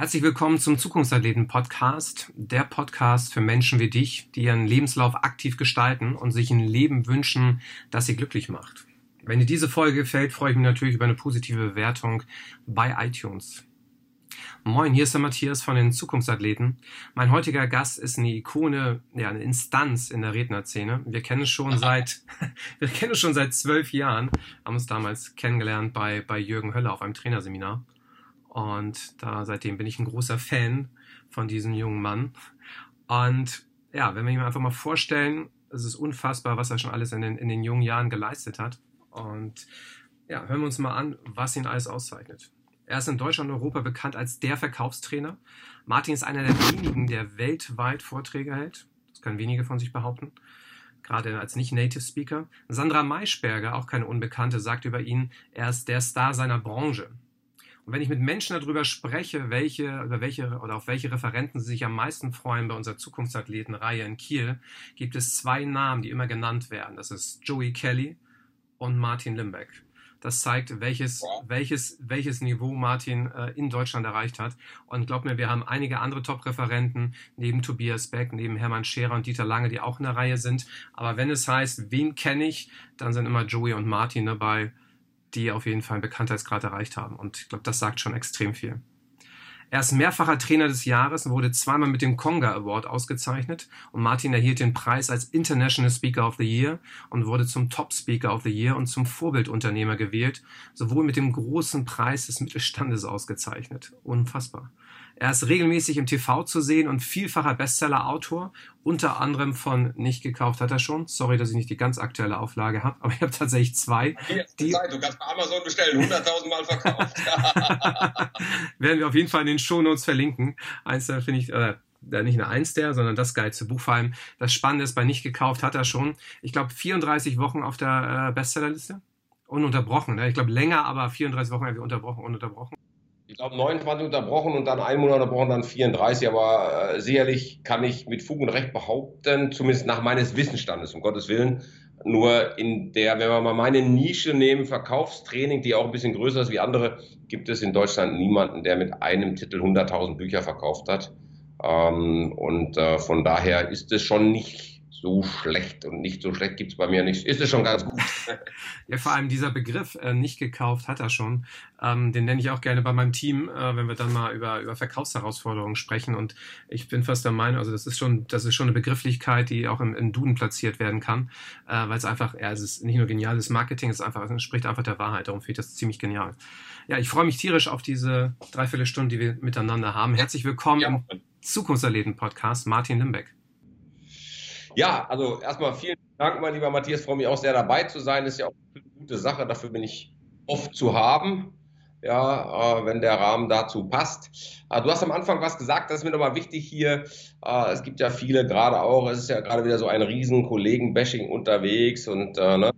Herzlich willkommen zum Zukunftsathleten Podcast, der Podcast für Menschen wie dich, die ihren Lebenslauf aktiv gestalten und sich ein Leben wünschen, das sie glücklich macht. Wenn dir diese Folge gefällt, freue ich mich natürlich über eine positive Bewertung bei iTunes. Moin, hier ist der Matthias von den Zukunftsathleten. Mein heutiger Gast ist eine Ikone, ja, eine Instanz in der Rednerszene. Wir kennen es schon seit, wir kennen es schon seit zwölf Jahren, haben uns damals kennengelernt bei, bei Jürgen Höller auf einem Trainerseminar. Und da seitdem bin ich ein großer Fan von diesem jungen Mann. Und ja, wenn wir ihn einfach mal vorstellen, es ist unfassbar, was er schon alles in den, in den jungen Jahren geleistet hat. Und ja, hören wir uns mal an, was ihn alles auszeichnet. Er ist in Deutschland und Europa bekannt als der Verkaufstrainer. Martin ist einer der wenigen, der weltweit Vorträge hält. Das können wenige von sich behaupten. Gerade als nicht-Native Speaker. Sandra Maischberger, auch keine Unbekannte, sagt über ihn, er ist der Star seiner Branche. Und wenn ich mit Menschen darüber spreche, welche, über welche oder auf welche Referenten sie sich am meisten freuen bei unserer Zukunftsathletenreihe in Kiel, gibt es zwei Namen, die immer genannt werden. Das ist Joey Kelly und Martin Limbeck. Das zeigt, welches, welches, welches Niveau Martin äh, in Deutschland erreicht hat. Und glaub mir, wir haben einige andere Top-Referenten, neben Tobias Beck, neben Hermann Scherer und Dieter Lange, die auch in der Reihe sind. Aber wenn es heißt, wen kenne ich, dann sind immer Joey und Martin dabei die auf jeden Fall einen Bekanntheitsgrad erreicht haben. Und ich glaube, das sagt schon extrem viel. Er ist mehrfacher Trainer des Jahres und wurde zweimal mit dem Conga Award ausgezeichnet. Und Martin erhielt den Preis als International Speaker of the Year und wurde zum Top Speaker of the Year und zum Vorbildunternehmer gewählt, sowohl mit dem großen Preis des Mittelstandes ausgezeichnet. Unfassbar. Er ist regelmäßig im TV zu sehen und vielfacher Bestseller-Autor, unter anderem von Nicht gekauft hat er schon. Sorry, dass ich nicht die ganz aktuelle Auflage habe, aber ich habe tatsächlich zwei. Die, Zeit. Du kannst bei Amazon bestellen, 100.000 Mal verkauft. Werden wir auf jeden Fall in den Shownotes verlinken. Eins da finde ich, äh, nicht eine Eins der, sondern das geilste Buch. Vor allem das Spannende ist, bei Nicht gekauft hat er schon, ich glaube, 34 Wochen auf der äh, Bestsellerliste. Ununterbrochen. Ne? Ich glaube länger, aber 34 Wochen irgendwie unterbrochen, ununterbrochen ich glaube 29 unterbrochen und dann einen Monat unterbrochen, dann 34. Aber äh, sicherlich kann ich mit Fug und Recht behaupten, zumindest nach meines Wissensstandes, um Gottes Willen, nur in der, wenn wir mal meine Nische nehmen, Verkaufstraining, die auch ein bisschen größer ist wie andere, gibt es in Deutschland niemanden, der mit einem Titel 100.000 Bücher verkauft hat. Ähm, und äh, von daher ist es schon nicht so schlecht und nicht so schlecht gibt es bei mir nicht. Ist es schon ganz gut. ja, vor allem dieser Begriff äh, nicht gekauft hat er schon. Ähm, den nenne ich auch gerne bei meinem Team, äh, wenn wir dann mal über, über Verkaufsherausforderungen sprechen. Und ich bin fast der Meinung, also das ist schon, das ist schon eine Begrifflichkeit, die auch im, im Duden platziert werden kann, äh, weil es einfach, ja, es ist nicht nur geniales Marketing, es ist einfach, es entspricht einfach der Wahrheit. Darum finde ich das ziemlich genial. Ja, ich freue mich tierisch auf diese Dreiviertelstunde, die wir miteinander haben. Herzlich willkommen ja. im Zukunftserleben-Podcast, Martin Limbeck. Ja, also erstmal vielen Dank, mein lieber Matthias. Freue mich auch sehr dabei zu sein. Ist ja auch eine gute Sache. Dafür bin ich oft zu haben. Ja, äh, wenn der Rahmen dazu passt. Äh, du hast am Anfang was gesagt, das ist mir nochmal wichtig hier. Äh, es gibt ja viele, gerade auch, es ist ja gerade wieder so ein riesen Kollegen-Bashing unterwegs und äh, ne,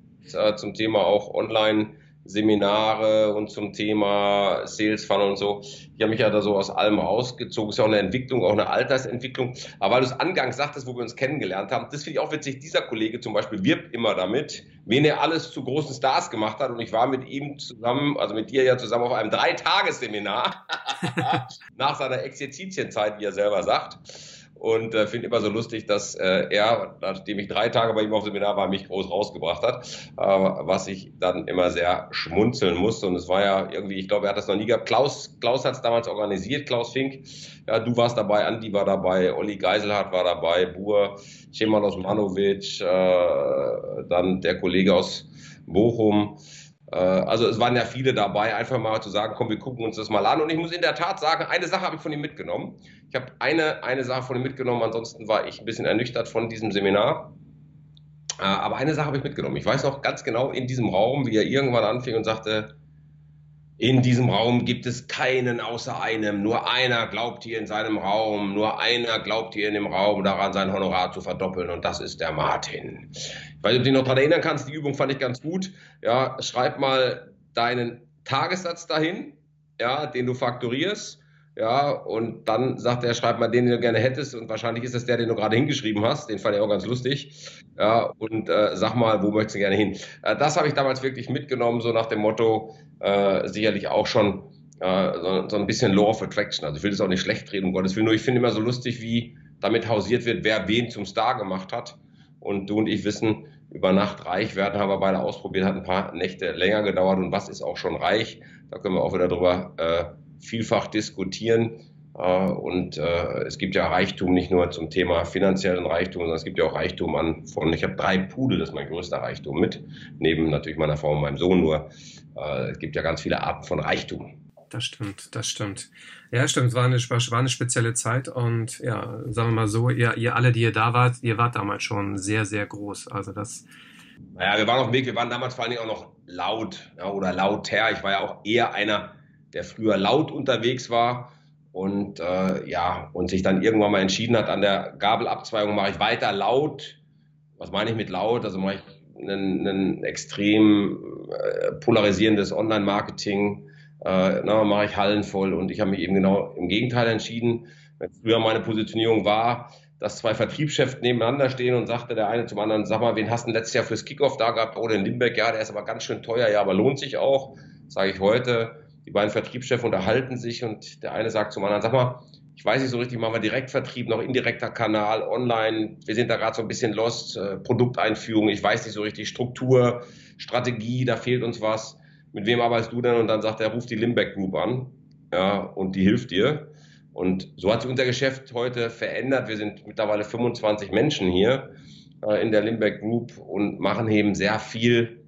zum Thema auch Online- Seminare und zum Thema Sales Funnel und so. Ich habe mich ja da so aus allem rausgezogen. Ist ja auch eine Entwicklung, auch eine Altersentwicklung. Aber weil du es angangs sagtest, wo wir uns kennengelernt haben, das finde ich auch witzig. Dieser Kollege zum Beispiel wirbt immer damit, wen er alles zu großen Stars gemacht hat. Und ich war mit ihm zusammen, also mit dir ja zusammen auf einem Dreitagesseminar nach seiner Exerzitienzeit, wie er selber sagt und äh, finde immer so lustig, dass äh, er, nachdem ich drei Tage bei ihm auf Seminar war, mich groß rausgebracht hat, äh, was ich dann immer sehr schmunzeln musste. Und es war ja irgendwie, ich glaube, er hat das noch nie gehabt. Klaus, Klaus hat es damals organisiert, Klaus Fink. Ja, du warst dabei, Andi war dabei, Olli Geiselhardt war dabei, Bur, Cemal Osmanovic, äh, dann der Kollege aus Bochum. Äh, also es waren ja viele dabei, einfach mal zu sagen, komm, wir gucken uns das mal an. Und ich muss in der Tat sagen, eine Sache habe ich von ihm mitgenommen. Ich habe eine, eine Sache von ihm mitgenommen, ansonsten war ich ein bisschen ernüchtert von diesem Seminar. Äh, aber eine Sache habe ich mitgenommen. Ich weiß noch ganz genau in diesem Raum, wie er irgendwann anfing und sagte, in diesem Raum gibt es keinen außer einem. Nur einer glaubt hier in seinem Raum. Nur einer glaubt hier in dem Raum daran, sein Honorar zu verdoppeln. Und das ist der Martin. Ich weiß ob du dich noch daran erinnern kannst. Die Übung fand ich ganz gut. Ja, schreib mal deinen Tagessatz dahin, ja, den du fakturierst. Ja, und dann sagt er, schreib mal den, den du gerne hättest. Und wahrscheinlich ist das der, den du gerade hingeschrieben hast. Den fand ich auch ganz lustig. Ja, und äh, sag mal, wo möchtest du gerne hin? Äh, das habe ich damals wirklich mitgenommen, so nach dem Motto, äh, sicherlich auch schon äh, so, so, ein bisschen Law of Attraction. Also ich will das auch nicht schlecht reden, um Gottes Willen, nur ich finde immer so lustig, wie damit hausiert wird, wer wen zum Star gemacht hat. Und du und ich wissen, über Nacht reich werden, haben wir beide ausprobiert, hat ein paar Nächte länger gedauert und was ist auch schon reich? Da können wir auch wieder drüber äh, vielfach diskutieren. Äh, und äh, es gibt ja Reichtum nicht nur zum Thema finanziellen Reichtum, sondern es gibt ja auch Reichtum an von, ich habe drei Pudel, das ist mein größter Reichtum mit, neben natürlich meiner Frau und meinem Sohn nur. Äh, es gibt ja ganz viele Arten von Reichtum. Das stimmt, das stimmt. Ja, stimmt, es war eine, war eine spezielle Zeit und ja, sagen wir mal so, ihr, ihr alle, die ihr da wart, ihr wart damals schon sehr, sehr groß. Also das. Naja, wir waren auf dem Weg, wir waren damals vor allen Dingen auch noch laut ja, oder lauter. Ich war ja auch eher einer, der früher laut unterwegs war und äh, ja, und sich dann irgendwann mal entschieden hat, an der Gabelabzweigung mache ich weiter laut. Was meine ich mit laut? Also mache ich ein, extrem äh, polarisierendes Online-Marketing äh, na, mache ich Hallen voll. Und ich habe mich eben genau im Gegenteil entschieden. Wenn früher meine Positionierung war, dass zwei Vertriebschefs nebeneinander stehen und sagte der eine zum anderen, sag mal, wen hast du letztes Jahr fürs Kickoff da gehabt? Oh, den Limbeck, ja, der ist aber ganz schön teuer, ja, aber lohnt sich auch. Sage ich heute, die beiden Vertriebschefs unterhalten sich und der eine sagt zum anderen, sag mal, ich weiß nicht so richtig, machen wir Direktvertrieb, noch indirekter Kanal, online, wir sind da gerade so ein bisschen lost, äh, Produkteinführung, ich weiß nicht so richtig, Struktur, Strategie, da fehlt uns was mit wem arbeitest du denn? Und dann sagt er, ruf die Limbeck Group an, ja, und die hilft dir. Und so hat sich unser Geschäft heute verändert. Wir sind mittlerweile 25 Menschen hier äh, in der Limbeck Group und machen eben sehr viel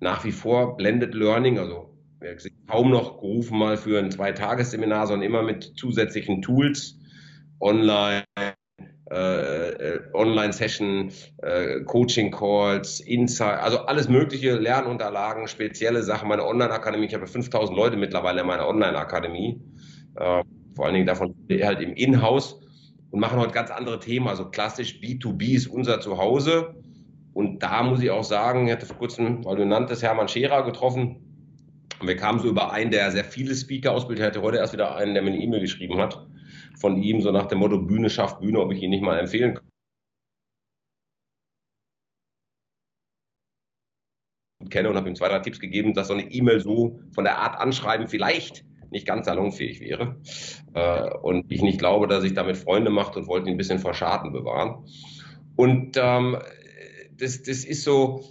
nach wie vor Blended Learning. Also wir kaum noch gerufen mal für ein Zweitagesseminar, sondern immer mit zusätzlichen Tools online, äh, äh, Online-Session, äh, Coaching-Calls, Insight, also alles mögliche, Lernunterlagen, spezielle Sachen. Meine Online-Akademie, ich habe 5000 Leute mittlerweile in meiner Online-Akademie, äh, vor allen Dingen davon halt im Inhouse und machen heute ganz andere Themen. Also klassisch B2B ist unser Zuhause. Und da muss ich auch sagen, ich hatte vor kurzem, weil du nanntest, Hermann Scherer getroffen. Und wir kamen so überein, der sehr viele Speaker ausbildet. Ich hatte heute erst wieder einen, der mir eine E-Mail geschrieben hat von ihm, so nach dem Motto Bühne schafft Bühne, ob ich ihn nicht mal empfehlen kenne und habe ihm zwei, drei Tipps gegeben, dass so eine E-Mail so von der Art anschreiben vielleicht nicht ganz salonfähig wäre. Äh, und ich nicht glaube, dass ich damit Freunde macht und wollte ihn ein bisschen vor Schaden bewahren. Und ähm, das, das ist so,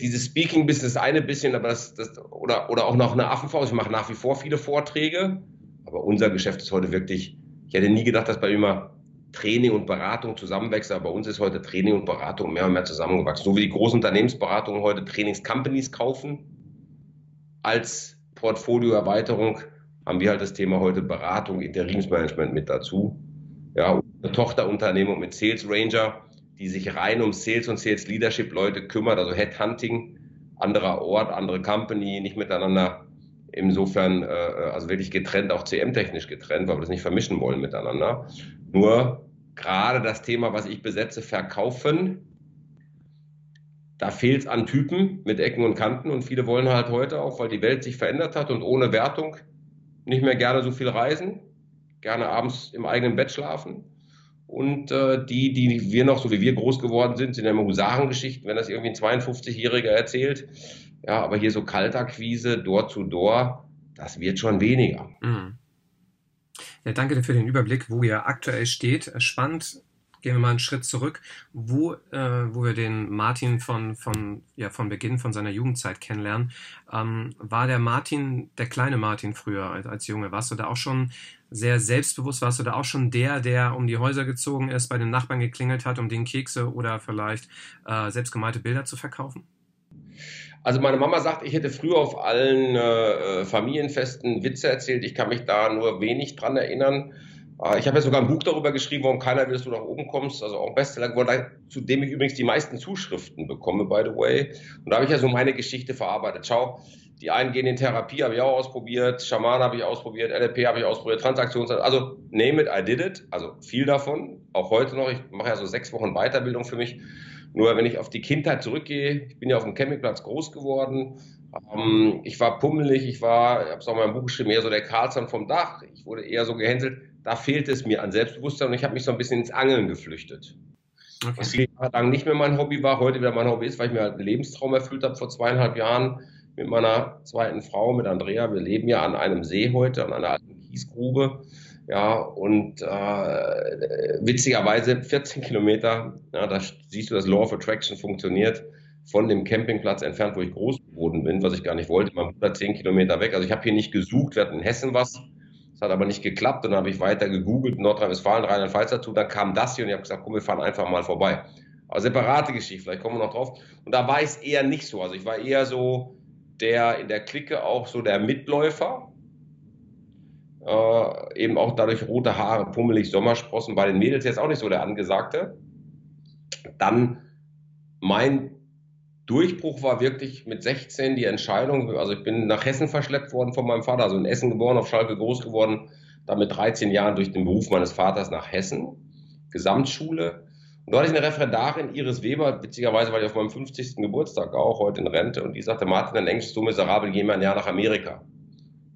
dieses Speaking-Business eine bisschen, aber das, das oder, oder auch noch eine Affenfaust. Ich mache nach wie vor viele Vorträge, aber unser Geschäft ist heute wirklich ich hätte nie gedacht, dass bei mir mal Training und Beratung zusammenwächst, aber bei uns ist heute Training und Beratung mehr und mehr zusammengewachsen. So wie die großen Unternehmensberatungen heute Trainingscompanies kaufen als Portfolioerweiterung, haben wir halt das Thema heute Beratung, Interimsmanagement mit dazu. Ja, eine Tochterunternehmung mit Sales Ranger, die sich rein um Sales und Sales Leadership Leute kümmert, also Headhunting, anderer Ort, andere Company, nicht miteinander Insofern, äh, also wirklich getrennt, auch CM-technisch getrennt, weil wir das nicht vermischen wollen miteinander. Nur gerade das Thema, was ich besetze, verkaufen, da fehlt es an Typen mit Ecken und Kanten und viele wollen halt heute auch, weil die Welt sich verändert hat und ohne Wertung nicht mehr gerne so viel reisen, gerne abends im eigenen Bett schlafen. Und äh, die, die wir noch, so wie wir groß geworden sind, sind ja immer Husarengeschichten, wenn das irgendwie ein 52-Jähriger erzählt, ja, aber hier so Kaltakquise, Door zu Door, das wird schon weniger. Mhm. Ja, danke für den Überblick, wo ihr aktuell steht. Spannend. Gehen wir mal einen Schritt zurück, wo, äh, wo wir den Martin von, von, ja, von Beginn von seiner Jugendzeit kennenlernen. Ähm, war der Martin, der kleine Martin früher als, als Junge, warst du da auch schon sehr selbstbewusst? Warst du da auch schon der, der um die Häuser gezogen ist, bei den Nachbarn geklingelt hat, um den Kekse oder vielleicht äh, selbstgemalte Bilder zu verkaufen? Also meine Mama sagt, ich hätte früher auf allen äh, Familienfesten Witze erzählt. Ich kann mich da nur wenig dran erinnern. Äh, ich habe ja sogar ein Buch darüber geschrieben, warum keiner will, dass du nach oben kommst. Also auch Bestseller geworden, zu dem ich übrigens die meisten Zuschriften bekomme, by the way. Und da habe ich ja so meine Geschichte verarbeitet. Schau, die einen gehen in Therapie, habe ich auch ausprobiert, Schaman habe ich ausprobiert, LP habe ich ausprobiert, Transaktions, also name it, I did it. Also viel davon, auch heute noch. Ich mache ja so sechs Wochen Weiterbildung für mich. Nur wenn ich auf die Kindheit zurückgehe, ich bin ja auf dem Campingplatz groß geworden. Ähm, ich war pummelig, ich war, ich habe es auch in meinem Buch geschrieben, eher so der Karlsson vom Dach. Ich wurde eher so gehänselt. Da fehlte es mir an Selbstbewusstsein und ich habe mich so ein bisschen ins Angeln geflüchtet. Okay. Was Jahre lang nicht mehr mein Hobby war, heute wieder mein Hobby ist, weil ich mir halt einen Lebenstraum erfüllt habe vor zweieinhalb Jahren. mit meiner zweiten Frau, mit Andrea. Wir leben ja an einem See heute, an einer alten Kiesgrube. Ja, und äh, witzigerweise 14 Kilometer, ja, da siehst du, dass Law of Attraction funktioniert, von dem Campingplatz entfernt, wo ich groß geworden bin, was ich gar nicht wollte, mein Bruder 10 Kilometer weg. Also ich habe hier nicht gesucht, wir hatten in Hessen was, das hat aber nicht geklappt. Und dann habe ich weiter gegoogelt, Nordrhein-Westfalen, Rheinland-Pfalz dazu. Dann kam das hier und ich habe gesagt, komm, wir fahren einfach mal vorbei. Aber separate Geschichte, vielleicht kommen wir noch drauf. Und da war ich es eher nicht so. Also ich war eher so der in der Clique auch so der Mitläufer. Äh, eben auch dadurch rote Haare, pummelig, Sommersprossen. Bei den Mädels jetzt auch nicht so der Angesagte. Dann mein Durchbruch war wirklich mit 16 die Entscheidung. Also ich bin nach Hessen verschleppt worden von meinem Vater, also in Essen geboren, auf Schalke groß geworden, dann mit 13 Jahren durch den Beruf meines Vaters nach Hessen, Gesamtschule. Und dort hatte ich eine Referendarin, Iris Weber, witzigerweise war ich auf meinem 50. Geburtstag auch, heute in Rente, und die sagte, Martin, Englisch ist so miserabel, geh mal ein Jahr nach Amerika.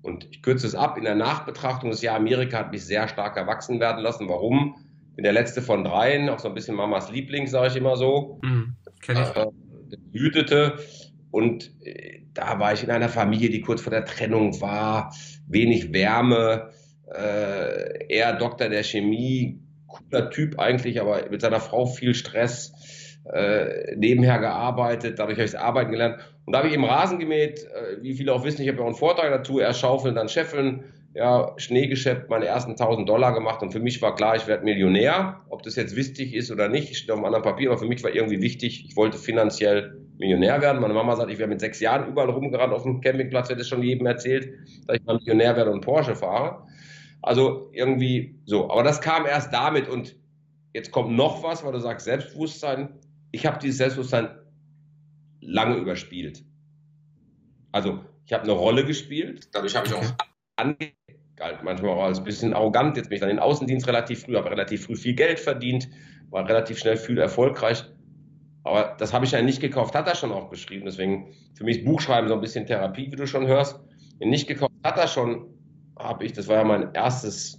Und ich kürze es ab, in der Nachbetrachtung, das Jahr Amerika hat mich sehr stark erwachsen werden lassen. Warum? Bin der letzte von dreien, auch so ein bisschen Mamas Liebling, sage ich immer so. Mhm, kenn ich. Äh, hütete. Und äh, da war ich in einer Familie, die kurz vor der Trennung war, wenig Wärme, äh, er Doktor der Chemie, cooler Typ eigentlich, aber mit seiner Frau viel Stress, äh, nebenher gearbeitet, dadurch habe ich das Arbeiten gelernt. Und da habe ich eben Rasen gemäht, äh, wie viele auch wissen, ich habe ja auch einen Vortrag dazu, erst schaufeln, dann scheffeln, ja, Schneegeschäft meine ersten 1000 Dollar gemacht und für mich war klar, ich werde Millionär. Ob das jetzt wichtig ist oder nicht, steht auf einem anderen Papier, aber für mich war irgendwie wichtig, ich wollte finanziell Millionär werden. Meine Mama sagt, ich wäre mit sechs Jahren überall rumgerannt auf dem Campingplatz, hätte es schon jedem erzählt, dass ich mal Millionär werde und Porsche fahre. Also irgendwie so. Aber das kam erst damit und jetzt kommt noch was, weil du sagst Selbstbewusstsein. Ich habe dieses Selbstbewusstsein lange überspielt. Also ich habe eine Rolle gespielt, dadurch habe ich auch ange galt manchmal auch als ein bisschen arrogant. Jetzt bin ich dann in den Außendienst relativ früh, habe relativ früh viel Geld verdient, war relativ schnell viel erfolgreich. Aber das habe ich ja nicht gekauft, hat er schon auch beschrieben. Deswegen für mich ist Buchschreiben so ein bisschen Therapie, wie du schon hörst. Nicht gekauft hat er schon, habe ich, das war ja mein erstes,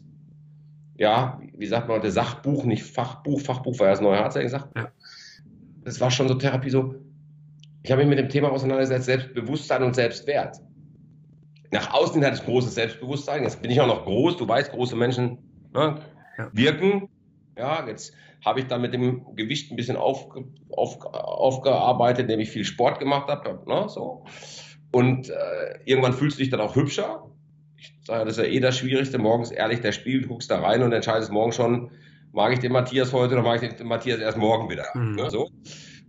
ja, wie sagt man heute, Sachbuch, nicht Fachbuch. Fachbuch war ja das neue Harzer gesagt. Ja. Das war schon so Therapie, so. Ich habe mich mit dem Thema auseinandergesetzt, Selbstbewusstsein und Selbstwert. Nach außen hatte ich großes Selbstbewusstsein. Jetzt bin ich auch noch groß. Du weißt, große Menschen ne, wirken. Ja, jetzt habe ich dann mit dem Gewicht ein bisschen auf, auf, aufgearbeitet, indem ich viel Sport gemacht habe. Ne, so. Und äh, irgendwann fühlst du dich dann auch hübscher. Ich sage, das ist ja eh das Schwierigste. Morgens ehrlich, der Spiel, du guckst da rein und entscheidest morgen schon, mag ich den Matthias heute oder mag ich den Matthias erst morgen wieder. Mhm. Ne, so.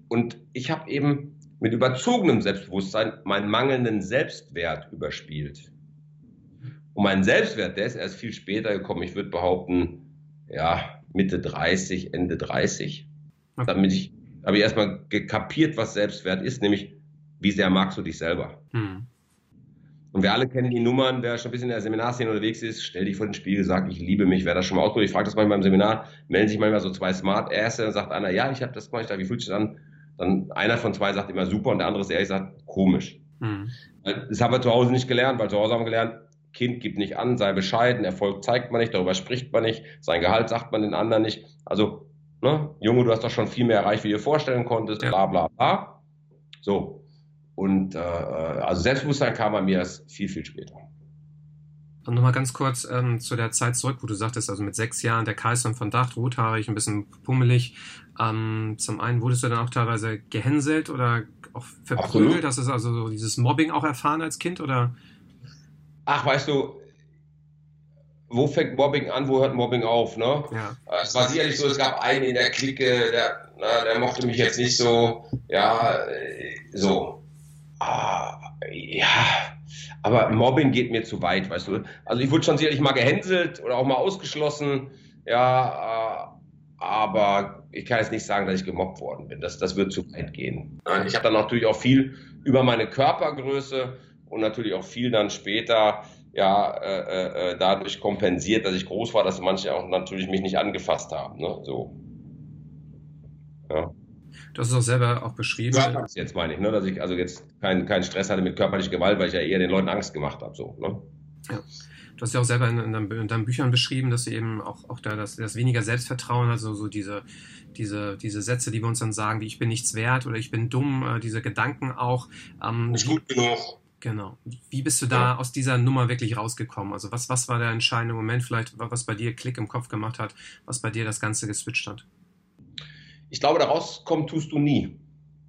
Und ich habe eben mit überzogenem Selbstbewusstsein meinen mangelnden Selbstwert überspielt. Und mein Selbstwert, der ist erst viel später gekommen. Ich würde behaupten, ja, Mitte 30, Ende 30. Okay. Damit ich, habe ich erstmal gekapiert, was Selbstwert ist, nämlich, wie sehr magst du dich selber? Hm. Und wir alle kennen die Nummern, wer schon ein bisschen in der Seminarszene unterwegs ist, stell dich vor den Spiegel, sag, ich liebe mich, wer das schon mal ausprobiert. Ich frage das manchmal im Seminar, melden sich manchmal so zwei Smart Ass, dann sagt einer, ja, ich habe das gemacht, wie fühlt sich das an? Dann einer von zwei sagt immer super und der andere ist ehrlich sagt komisch. Mhm. Das haben wir zu Hause nicht gelernt, weil zu Hause haben wir gelernt, Kind gibt nicht an, sei bescheiden, Erfolg zeigt man nicht, darüber spricht man nicht, sein Gehalt sagt man den anderen nicht. Also, ne, Junge, du hast doch schon viel mehr erreicht, wie du dir vorstellen konntest, ja. bla bla bla. So. Und äh, also Selbstbewusstsein kam bei mir erst viel, viel später. Und nochmal ganz kurz ähm, zu der Zeit zurück, wo du sagtest, also mit sechs Jahren der Kaiser von Dach, rothaarig, ein bisschen pummelig. Ähm, zum einen wurdest du dann auch teilweise gehänselt oder auch verprügelt? Hast du also so dieses Mobbing auch erfahren als Kind oder? Ach, weißt du, wo fängt Mobbing an, wo hört Mobbing auf, ne? Ja. Es war sicherlich so, es gab einen in der Clique, der, na, der mochte mich jetzt nicht so, ja, so. Ah, ja, aber Mobbing geht mir zu weit, weißt du. Also ich wurde schon sicherlich mal gehänselt oder auch mal ausgeschlossen, ja, äh, aber ich kann jetzt nicht sagen, dass ich gemobbt worden bin. Das, das wird zu weit gehen. Ich habe dann natürlich auch viel über meine Körpergröße und natürlich auch viel dann später ja äh, äh, dadurch kompensiert, dass ich groß war, dass manche auch natürlich mich nicht angefasst haben. Ne? So. Ja. Du hast es auch selber auch beschrieben. Ja, jetzt meine ich, ne, dass ich also jetzt keinen kein Stress hatte mit körperlicher Gewalt, weil ich ja eher den Leuten Angst gemacht habe. So, ne? Ja. Du hast ja auch selber in, in, deinen, in, deinen, Büchern beschrieben, dass du eben auch, auch da das, das weniger Selbstvertrauen, also so diese, diese, diese Sätze, die wir uns dann sagen, wie ich bin nichts wert oder ich bin dumm, äh, diese Gedanken auch. Ähm, nicht gut genug. Genau. Wie bist du da ja. aus dieser Nummer wirklich rausgekommen? Also was, was war der entscheidende Moment vielleicht, was bei dir Klick im Kopf gemacht hat, was bei dir das Ganze geswitcht hat? Ich glaube, da rauskommen tust du nie,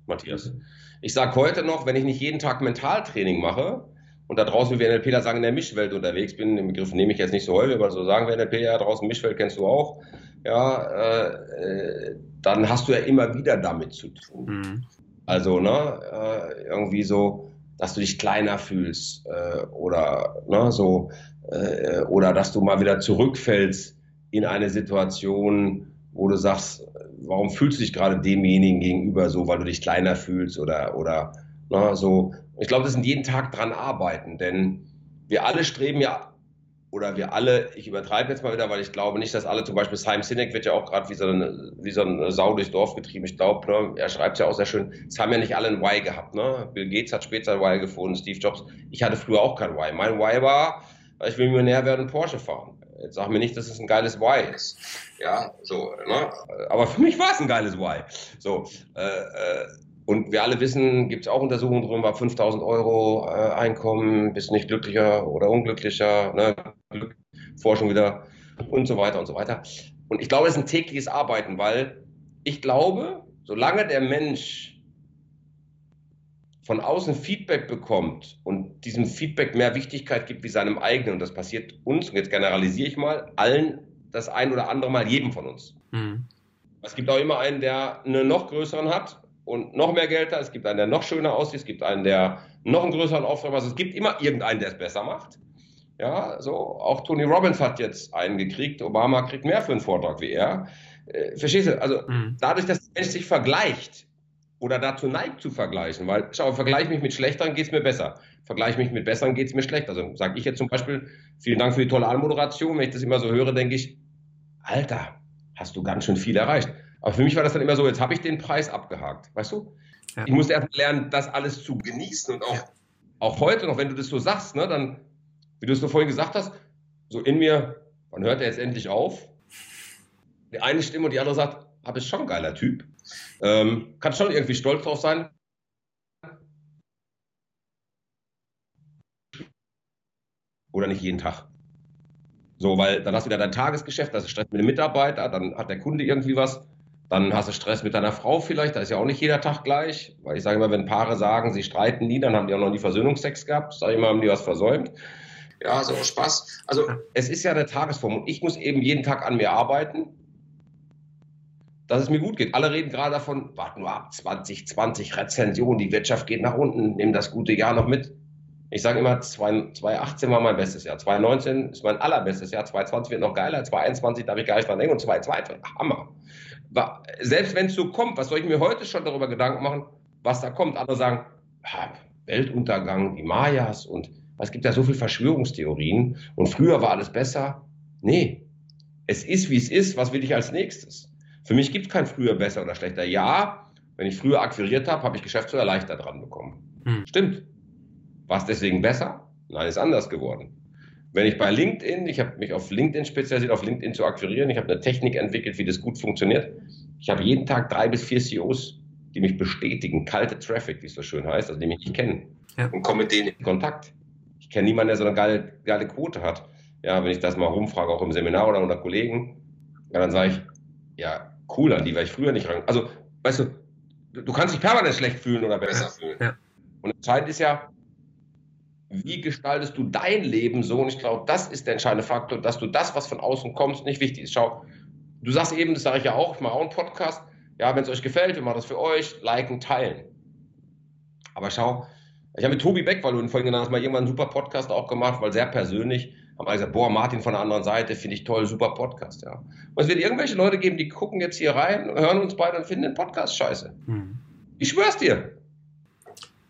Matthias. Ich sage heute noch, wenn ich nicht jeden Tag Mentaltraining mache und da draußen, wie NLPler sagen, in der Mischwelt unterwegs bin, den Begriff nehme ich jetzt nicht so häufig, aber so sagen wir NLP, ja, draußen Mischwelt kennst du auch, ja, äh, äh, dann hast du ja immer wieder damit zu tun. Mhm. Also, ne, äh, irgendwie so, dass du dich kleiner fühlst äh, oder ne, so äh, oder dass du mal wieder zurückfällst in eine Situation, wo du sagst, warum fühlst du dich gerade demjenigen gegenüber so, weil du dich kleiner fühlst oder oder ne, so. Ich glaube, das sind jeden Tag dran arbeiten, denn wir alle streben ja oder wir alle, ich übertreibe jetzt mal wieder, weil ich glaube nicht, dass alle, zum Beispiel Simon Sinek wird ja auch gerade wie, so eine, wie so eine Sau durchs Dorf getrieben. Ich glaube, ne, er schreibt ja auch sehr schön, es haben ja nicht alle ein Why gehabt. Ne? Bill Gates hat später ein Why gefunden, Steve Jobs. Ich hatte früher auch kein Why. Mein Why war, ich will Millionär werden Porsche fahren. Jetzt sag mir nicht, dass es ein geiles Why ist. Ja, so, ne? Aber für mich war es ein geiles Why. So, äh, äh, und wir alle wissen, gibt es auch Untersuchungen drüber, 5000 Euro äh, Einkommen, bist nicht glücklicher oder unglücklicher, ne? Forschung wieder und so weiter und so weiter. Und ich glaube, es ist ein tägliches Arbeiten, weil ich glaube, solange der Mensch von außen Feedback bekommt und diesem Feedback mehr Wichtigkeit gibt wie seinem eigenen, und das passiert uns, und jetzt generalisiere ich mal, allen das ein oder andere Mal, jedem von uns. Mhm. Es gibt auch immer einen, der einen noch größeren hat und noch mehr Geld hat. Es gibt einen, der noch schöner aussieht. Es gibt einen, der noch einen größeren Auftrag hat. Also es gibt immer irgendeinen, der es besser macht. Ja, so auch Tony Robbins hat jetzt einen gekriegt. Obama kriegt mehr für einen Vortrag wie er. Äh, verstehst du? Also mhm. dadurch, dass der Mensch sich vergleicht oder dazu neigt zu vergleichen, weil schau, vergleiche mich mit Schlechteren, geht es mir besser. Vergleiche mich mit Besseren, geht es mir schlecht. Also sage ich jetzt zum Beispiel, vielen Dank für die tolle Anmoderation. Wenn ich das immer so höre, denke ich, Alter, hast du ganz schön viel erreicht. Aber für mich war das dann immer so, jetzt habe ich den Preis abgehakt, weißt du? Ja. Ich musste erst lernen, das alles zu genießen und auch, ja. auch heute noch, wenn du das so sagst, ne, dann, wie du es so vorhin gesagt hast, so in mir, wann hört er jetzt endlich auf? Die eine Stimme und die andere sagt, habe ich schon ein geiler Typ. Ähm, kann schon irgendwie stolz drauf sein. Oder nicht jeden Tag. So, weil dann hast du wieder dein Tagesgeschäft, das ist Stress mit dem Mitarbeiter, dann hat der Kunde irgendwie was. Dann hast du Stress mit deiner Frau vielleicht, da ist ja auch nicht jeder Tag gleich. Weil ich sage immer, wenn Paare sagen, sie streiten nie, dann haben die auch noch nie Versöhnungsex gehabt. Sag ich mal, haben die was versäumt. Ja, so Spaß. Also es ist ja eine Tagesform und ich muss eben jeden Tag an mir arbeiten, dass es mir gut geht. Alle reden gerade davon, warten nur ab, 2020 Rezension, die Wirtschaft geht nach unten, nehmen das gute Jahr noch mit. Ich sage immer, 2018 war mein bestes Jahr, 2019 ist mein allerbestes Jahr, 2020 wird noch geiler, 2021 darf ich gar nicht dran denken und 2022, Hammer selbst wenn es so kommt, was soll ich mir heute schon darüber Gedanken machen, was da kommt? Andere sagen, Weltuntergang, die Mayas und es gibt ja so viele Verschwörungstheorien und früher war alles besser. Nee, es ist, wie es ist. Was will ich als nächstes? Für mich gibt es kein früher besser oder schlechter. Ja, wenn ich früher akquiriert habe, habe ich Geschäftsführer leichter dran bekommen. Hm. Stimmt. War es deswegen besser? Nein, ist anders geworden. Wenn ich bei LinkedIn, ich habe mich auf LinkedIn spezialisiert, auf LinkedIn zu akquirieren, ich habe eine Technik entwickelt, wie das gut funktioniert. Ich habe jeden Tag drei bis vier CEOs, die mich bestätigen, kalte Traffic, wie es so schön heißt, also die mich nicht kennen ja. und komme mit denen in Kontakt. Ich kenne niemanden, der so eine geile, geile Quote hat. Ja, wenn ich das mal rumfrage, auch im Seminar oder unter Kollegen, ja, dann sage ich, ja, cool, an die wäre ich früher nicht ran. Also, weißt du, du kannst dich permanent schlecht fühlen oder besser fühlen. Ja. Und entscheidend ist ja, wie gestaltest du dein Leben so? Und ich glaube, das ist der entscheidende Faktor, dass du das, was von außen kommt, nicht wichtig ist. Schau, du sagst eben, das sage ich ja auch, ich mache auch einen Podcast. Ja, wenn es euch gefällt, wir machen das für euch, liken, teilen. Aber schau, ich habe mit Tobi Beck, weil du ihn vorhin genannt hast, mal irgendwann einen super Podcast auch gemacht, weil sehr persönlich, haben alle gesagt, boah, Martin von der anderen Seite, finde ich toll, super Podcast, ja. Und es wird irgendwelche Leute geben, die gucken jetzt hier rein, hören uns beide und finden den Podcast scheiße. Hm. Ich schwör's dir.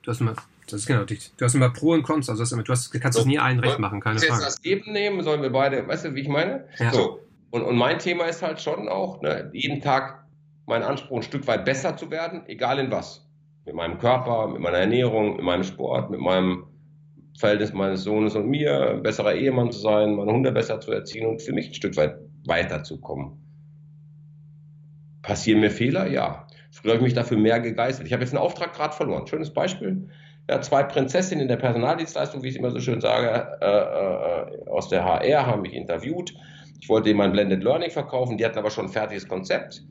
Du hast mal das ist genau. Du hast immer Pro und Cons. Also du hast, kannst es so, nie allen recht machen, keine Frage. Jetzt das Geben nehmen, sollen wir beide, weißt du, wie ich meine? Ja. So. Und, und mein Thema ist halt schon auch, ne, jeden Tag mein Anspruch, ein Stück weit besser zu werden, egal in was. Mit meinem Körper, mit meiner Ernährung, mit meinem Sport, mit meinem Verhältnis meines Sohnes und mir, ein besserer Ehemann zu sein, meine Hunde besser zu erziehen und für mich ein Stück weit weiterzukommen. Passieren mir Fehler? Ja. Früher habe ich mich dafür mehr gegeißelt. Ich habe jetzt einen Auftrag gerade verloren. Schönes Beispiel. Ja, zwei Prinzessinnen in der Personaldienstleistung, wie ich es immer so schön sage, äh, äh, aus der HR haben mich interviewt. Ich wollte ihnen mein Blended Learning verkaufen, die hatten aber schon ein fertiges Konzept.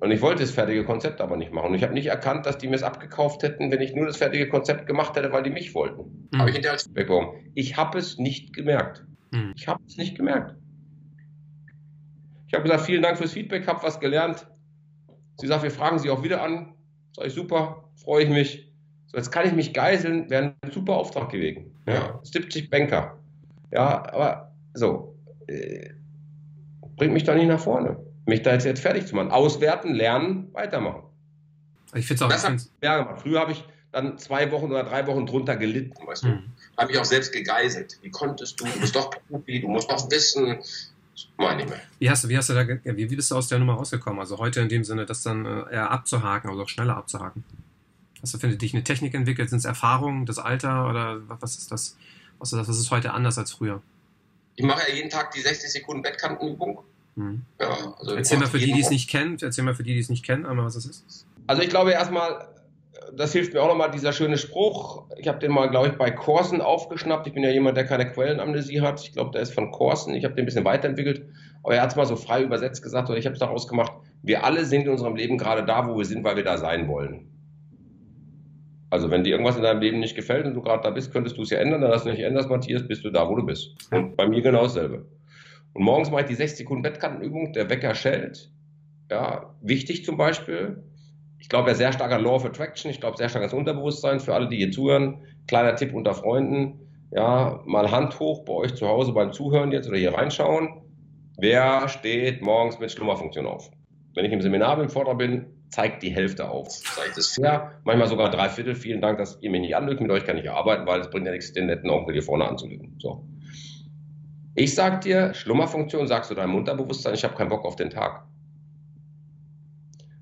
Und ich wollte das fertige Konzept aber nicht machen. Und ich habe nicht erkannt, dass die mir es abgekauft hätten, wenn ich nur das fertige Konzept gemacht hätte, weil die mich wollten. Mhm. Habe ich hinterher als Feedback bekommen. Ich habe es nicht gemerkt. Mhm. Ich habe es nicht gemerkt. Ich habe gesagt, vielen Dank fürs Feedback, habe was gelernt. Sie sagt, wir fragen Sie auch wieder an. Sag ich, super, freue ich mich. So, jetzt kann ich mich geiseln, wäre ein super Auftrag gewesen. Ja, 70 Banker. Ja, aber so, äh, bringt mich da nicht nach vorne mich da jetzt, jetzt fertig zu machen. Auswerten, lernen, weitermachen. Ich finde es auch. Das hat ja gemacht. Früher habe ich dann zwei Wochen oder drei Wochen drunter gelitten, weißt du. Mhm. Habe ich auch selbst gegeißelt. Wie konntest du? Du bist doch Profi, du musst doch wissen. Meine ich mehr. Wie hast du, wie hast du da, wie, wie bist du aus der Nummer rausgekommen? Also heute in dem Sinne, das dann äh, eher abzuhaken, also auch schneller abzuhaken. Hast du, für dich eine Technik entwickelt? Sind es Erfahrungen, das Alter oder was ist das? Was ist das? Was ist heute anders als früher? Ich mache ja jeden Tag die 60 Sekunden Bettkantenübung. Mhm. Ja, also erzähl mal für die, die es nicht kennen, erzähl mal für die, die es nicht kennen, einmal was das ist. Also ich glaube erstmal, das hilft mir auch nochmal, dieser schöne Spruch. Ich habe den mal, glaube ich, bei Corson aufgeschnappt. Ich bin ja jemand, der keine Quellenamnesie hat. Ich glaube, der ist von Corson. Ich habe den ein bisschen weiterentwickelt. Aber er hat es mal so frei übersetzt gesagt, oder ich habe es daraus gemacht. Wir alle sind in unserem Leben gerade da, wo wir sind, weil wir da sein wollen. Also wenn dir irgendwas in deinem Leben nicht gefällt und du gerade da bist, könntest du es ja ändern. Dann hast du nicht änderst, Matthias, bist du da, wo du bist. Und bei mir genau dasselbe. Und morgens mache ich die 60 Sekunden Bettkantenübung, der Wecker schellt. Ja, wichtig zum Beispiel. Ich glaube ja sehr stark an Law of Attraction. Ich glaube sehr stark ans Unterbewusstsein für alle, die hier zuhören. Kleiner Tipp unter Freunden. Ja, mal Hand hoch bei euch zu Hause beim Zuhören jetzt oder hier reinschauen. Wer steht morgens mit Schlummerfunktion auf? Wenn ich im Seminar im Vortrag bin, zeigt die Hälfte auf. Ich das fair? Manchmal sogar drei Viertel. Vielen Dank, dass ihr mich nicht anlügt. Mit euch kann ich arbeiten, weil es bringt ja nichts, den netten Onkel hier vorne anzulügen. So. Ich sag dir, Schlummerfunktion sagst du deinem Unterbewusstsein, ich habe keinen Bock auf den Tag.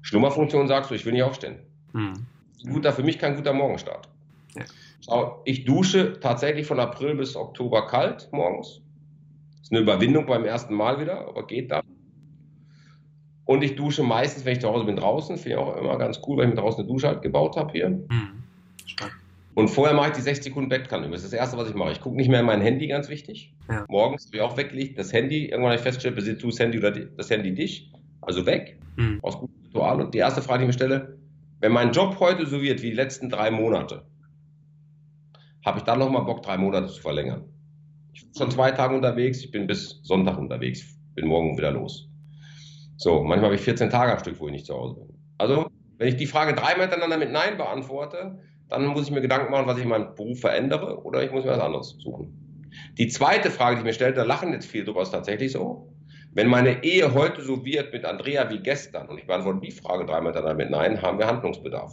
Schlummerfunktion sagst du, ich will nicht aufstehen. Hm. Guter, für mich kein guter Morgenstart. Ja. Schau, ich dusche tatsächlich von April bis Oktober kalt morgens. Ist eine Überwindung beim ersten Mal wieder, aber geht dann. Und ich dusche meistens, wenn ich zu Hause bin, draußen. Finde ich auch immer ganz cool, weil ich mir draußen eine Dusche halt gebaut habe hier. Hm. Und vorher mache ich die 60 Sekunden Bettkanne. Das ist das Erste, was ich mache. Ich gucke nicht mehr in mein Handy, ganz wichtig. Ja. Morgens habe ich auch weggelegt. Das Handy, irgendwann habe ich festgestellt, besitzt du das Handy oder das Handy dich. Also weg. Mhm. Aus gutem Ritual. Und die erste Frage, die ich mir stelle, wenn mein Job heute so wird wie die letzten drei Monate, habe ich dann nochmal Bock, drei Monate zu verlängern. Ich bin schon zwei Tage unterwegs, ich bin bis Sonntag unterwegs, bin morgen wieder los. So, manchmal habe ich 14 Tage am Stück, wo ich nicht zu Hause bin. Also, wenn ich die Frage dreimal miteinander mit Nein beantworte, dann muss ich mir Gedanken machen, was ich in meinem Beruf verändere oder ich muss mir was anderes suchen. Die zweite Frage, die ich mir stelle, da lachen jetzt viele drüber, ist tatsächlich so. Wenn meine Ehe heute so wird mit Andrea wie gestern, und ich beantworte die Frage dreimal miteinander mit Nein, haben wir Handlungsbedarf.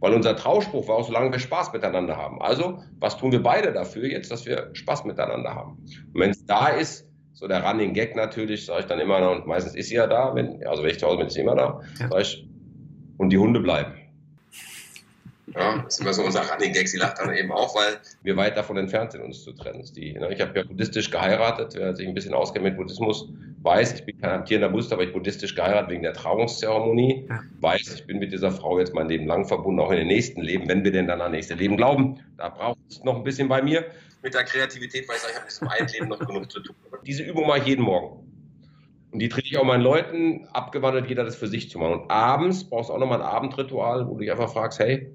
Weil unser Trauspruch war auch, solange wir Spaß miteinander haben. Also, was tun wir beide dafür jetzt, dass wir Spaß miteinander haben? Und wenn es da ist, so der Running Gag natürlich, sage ich dann immer noch, und meistens ist sie ja da, wenn, also wenn ich zu Hause bin, ist sie immer da, ja. sage ich, und die Hunde bleiben. Ja, das ist immer so unser Running Gag. Sie lacht dann eben auch, weil wir weit davon entfernt sind, uns zu trennen. Die, ne, ich habe ja buddhistisch geheiratet. Wer sich ein bisschen auskennt mit Buddhismus, weiß, ich bin kein amtierender Buddhist, aber ich buddhistisch geheiratet wegen der Trauungszeremonie. Ja. Weiß, ich bin mit dieser Frau jetzt mein Leben lang verbunden, auch in den nächsten Leben, wenn wir denn dann an nächste Leben glauben. Da braucht es noch ein bisschen bei mir. Mit der Kreativität, weil ich sage, ich habe jetzt im einen Leben noch genug zu tun. Diese Übung mache ich jeden Morgen. Und die trete ich auch meinen Leuten, abgewandelt jeder das für sich zu machen. Und abends brauchst du auch nochmal ein Abendritual, wo du dich einfach fragst, hey,